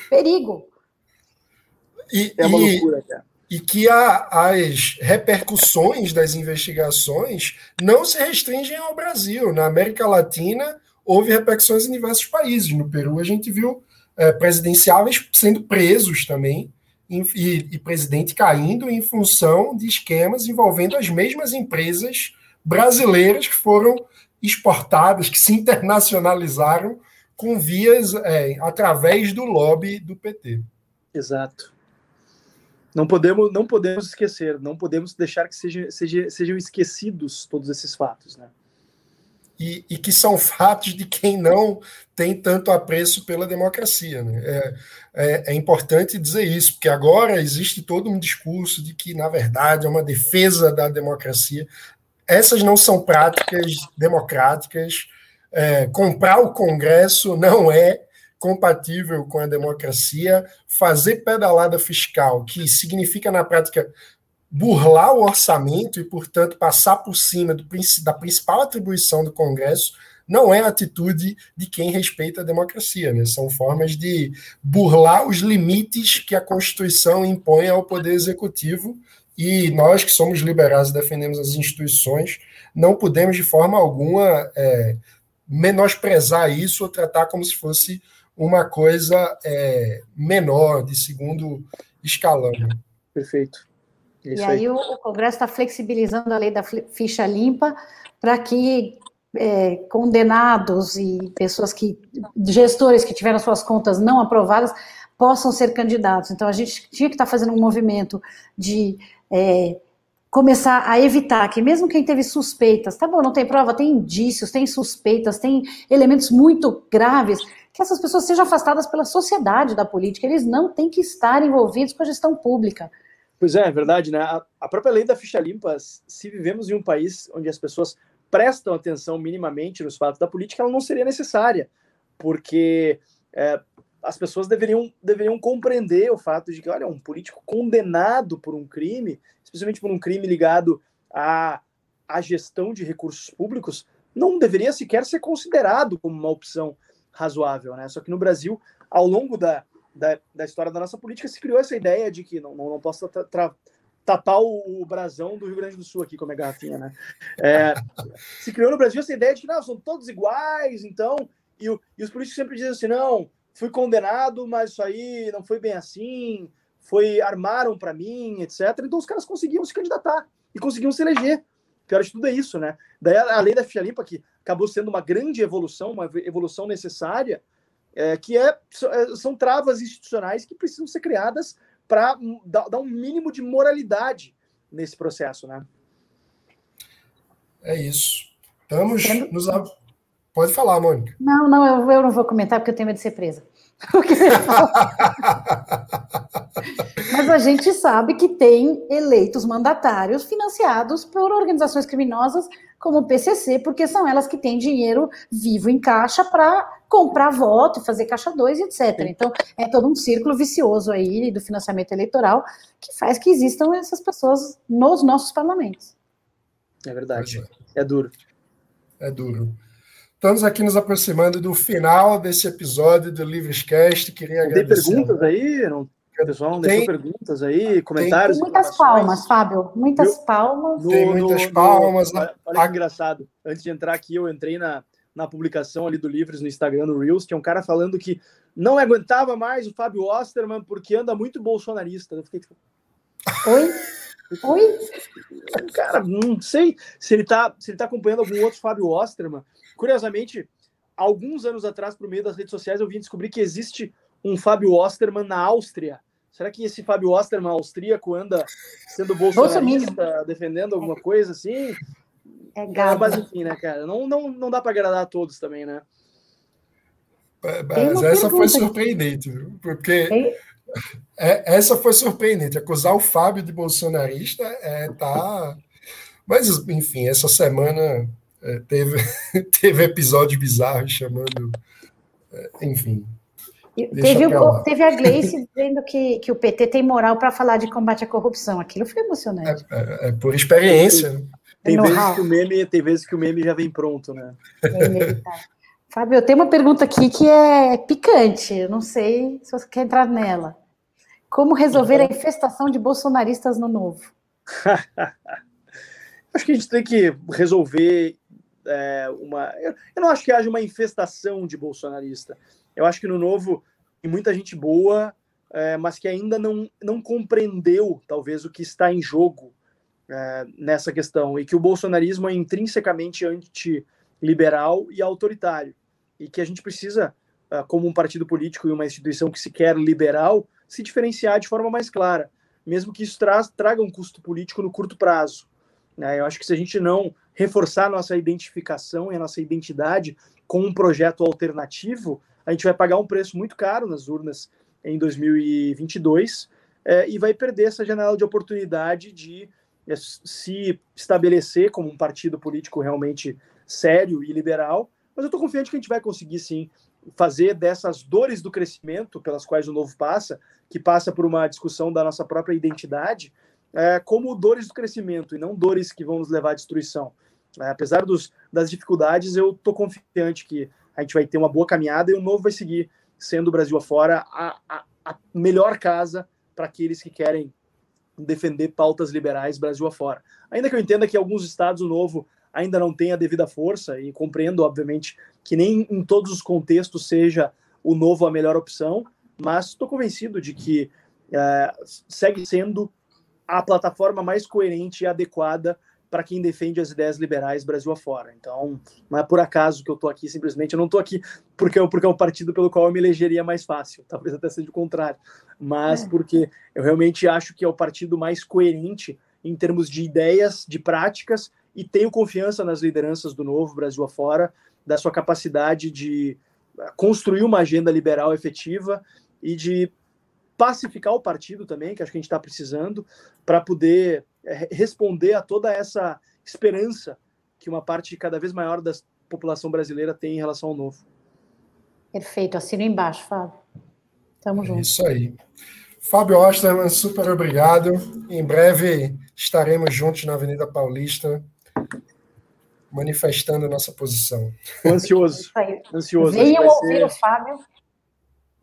Perigo. E, é uma e, loucura, cara e que a, as repercussões das investigações não se restringem ao Brasil. Na América Latina, houve repercussões em diversos países. No Peru, a gente viu é, presidenciáveis sendo presos também, e, e presidente caindo em função de esquemas envolvendo as mesmas empresas brasileiras que foram exportadas, que se internacionalizaram com vias é, através do lobby do PT. Exato. Não podemos, não podemos esquecer, não podemos deixar que seja, seja, sejam esquecidos todos esses fatos, né? E, e, que são fatos de quem não tem tanto apreço pela democracia. Né? É, é, é, importante dizer isso, porque agora existe todo um discurso de que, na verdade, é uma defesa da democracia. Essas não são práticas democráticas. É, comprar o Congresso não é compatível com a democracia, fazer pedalada fiscal, que significa, na prática, burlar o orçamento e, portanto, passar por cima do, da principal atribuição do Congresso, não é a atitude de quem respeita a democracia. Né? São formas de burlar os limites que a Constituição impõe ao Poder Executivo. E nós, que somos liberais e defendemos as instituições, não podemos, de forma alguma, é, menosprezar isso ou tratar como se fosse uma coisa é, menor, de segundo escalão. Perfeito. É e aí, aí, o Congresso está flexibilizando a lei da ficha limpa para que é, condenados e pessoas que, gestores que tiveram suas contas não aprovadas, possam ser candidatos. Então, a gente tinha que estar tá fazendo um movimento de é, começar a evitar que mesmo quem teve suspeitas, tá bom, não tem prova, tem indícios, tem suspeitas, tem elementos muito graves, que essas pessoas sejam afastadas pela sociedade da política. Eles não têm que estar envolvidos com a gestão pública. Pois é, é verdade, né? A, própria lei da ficha limpa, se vivemos em um país onde as pessoas prestam atenção minimamente nos fatos da política, ela não seria necessária, porque é, as pessoas deveriam, deveriam compreender o fato de que, olha, um político condenado por um crime, especialmente por um crime ligado à, à gestão de recursos públicos, não deveria sequer ser considerado como uma opção razoável, né? Só que no Brasil, ao longo da, da, da história da nossa política, se criou essa ideia de que não, não, não posso tapar o, o, brasão do Rio Grande do Sul aqui, como é garrafinha, né? É, se criou no Brasil essa ideia de que não, são todos iguais, então. E, e os políticos sempre dizem assim: não, fui condenado, mas isso aí não foi bem assim, foi armaram para mim, etc. Então os caras conseguiam se candidatar e conseguiam se eleger. Pior de tudo é isso, né? Daí a lei da ficha limpa, que acabou sendo uma grande evolução, uma evolução necessária, é, que é, é são travas institucionais que precisam ser criadas para dar, dar um mínimo de moralidade nesse processo, né? É isso. Estamos nos. Pode falar, Mônica. Não, não, eu, eu não vou comentar porque eu tenho medo de ser presa. Mas a gente sabe que tem eleitos mandatários financiados por organizações criminosas como o PCC, porque são elas que têm dinheiro vivo em caixa para comprar voto, fazer caixa 2, etc. Então, é todo um círculo vicioso aí do financiamento eleitoral que faz que existam essas pessoas nos nossos parlamentos. É verdade. É duro. É duro. Estamos aqui nos aproximando do final desse episódio do Livrescast. Queria tem agradecer. Tem perguntas aí? Não, pessoal não tem, deixou perguntas aí, comentários? Tem muitas palmas, Fábio. Muitas palmas. tem muitas no, palmas. No, olha que engraçado. Antes de entrar aqui, eu entrei na, na publicação ali do Livres no Instagram, no Reels, tinha um cara falando que não aguentava mais o Fábio Osterman porque anda muito bolsonarista. Eu fiquei tipo. Oi? Oi? Cara, não sei se ele tá, se ele tá acompanhando algum outro Fábio Osterman. Curiosamente, alguns anos atrás, por meio das redes sociais, eu vim descobrir que existe um Fábio Osterman na Áustria. Será que esse Fábio Osterman austríaco anda sendo bolsonarista, defendendo alguma coisa assim? É gado. Mas enfim, né, cara? Não, não, não dá para agradar a todos também, né? Mas essa foi surpreendente, porque é, essa foi surpreendente. Acusar o Fábio de bolsonarista é tá. Mas, enfim, essa semana é, teve, teve episódios bizarros chamando. É, enfim. Teve, o, teve, a Gleice dizendo que, que o PT tem moral para falar de combate à corrupção. Aquilo foi emocionante. É, é, é por experiência. Né? Tem vezes, que o meme, tem vezes que o meme já vem pronto, né? É Fábio, eu tenho uma pergunta aqui que é picante. Eu não sei se você quer entrar nela. Como resolver a infestação de bolsonaristas no novo? acho que a gente tem que resolver é, uma. Eu, eu não acho que haja uma infestação de bolsonarista. Eu acho que no novo tem muita gente boa, é, mas que ainda não, não compreendeu, talvez, o que está em jogo é, nessa questão e que o bolsonarismo é intrinsecamente antiliberal e autoritário e que a gente precisa, é, como um partido político e uma instituição que se quer liberal, se diferenciar de forma mais clara, mesmo que isso tra traga um custo político no curto prazo. Né? Eu acho que se a gente não reforçar nossa identificação e a nossa identidade com um projeto alternativo, a gente vai pagar um preço muito caro nas urnas em 2022 é, e vai perder essa janela de oportunidade de é se estabelecer como um partido político realmente sério e liberal, mas eu estou confiante que a gente vai conseguir sim fazer dessas dores do crescimento pelas quais o novo passa, que passa por uma discussão da nossa própria identidade, é, como dores do crescimento e não dores que vão nos levar à destruição. É, apesar dos, das dificuldades, eu estou confiante que a gente vai ter uma boa caminhada e o novo vai seguir sendo o Brasil afora a, a, a melhor casa para aqueles que querem defender pautas liberais Brasil afora. Ainda que eu entenda que alguns estados o novo ainda não tem a devida força e compreendo, obviamente, que nem em todos os contextos seja o novo a melhor opção, mas estou convencido de que é, segue sendo a plataforma mais coerente e adequada para quem defende as ideias liberais Brasil afora. Então, não é por acaso que eu estou aqui, simplesmente. Eu não estou aqui porque, porque é um partido pelo qual eu me elegeria mais fácil, talvez até seja o contrário, mas é. porque eu realmente acho que é o partido mais coerente em termos de ideias, de práticas, e tenho confiança nas lideranças do novo Brasil afora, da sua capacidade de construir uma agenda liberal efetiva e de pacificar o partido também, que acho que a gente está precisando, para poder responder a toda essa esperança que uma parte cada vez maior da população brasileira tem em relação ao novo. Perfeito, assino embaixo, Fábio. Tamo é junto. Isso aí. Fábio Osterman, super obrigado. Em breve estaremos juntos na Avenida Paulista, manifestando a nossa posição. ansioso. ansioso. Venham ouvir ser... o Fábio.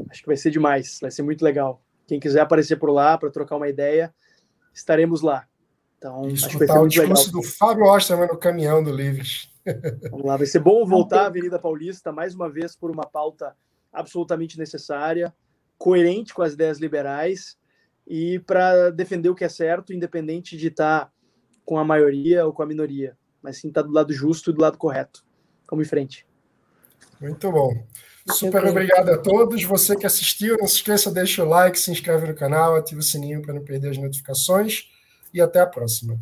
Acho que vai ser demais, vai ser muito legal. Quem quiser aparecer por lá para trocar uma ideia, estaremos lá. Então, escutar o discurso legal. do Fábio Osterman no caminhão do Livres. Vamos lá, vai ser bom voltar à Avenida Paulista mais uma vez por uma pauta absolutamente necessária, coerente com as ideias liberais e para defender o que é certo, independente de estar tá com a maioria ou com a minoria, mas sim estar tá do lado justo e do lado correto. Vamos em frente. Muito bom. Super obrigado a todos. Você que assistiu, não se esqueça, deixa o like, se inscreve no canal, ativa o sininho para não perder as notificações e até a próxima.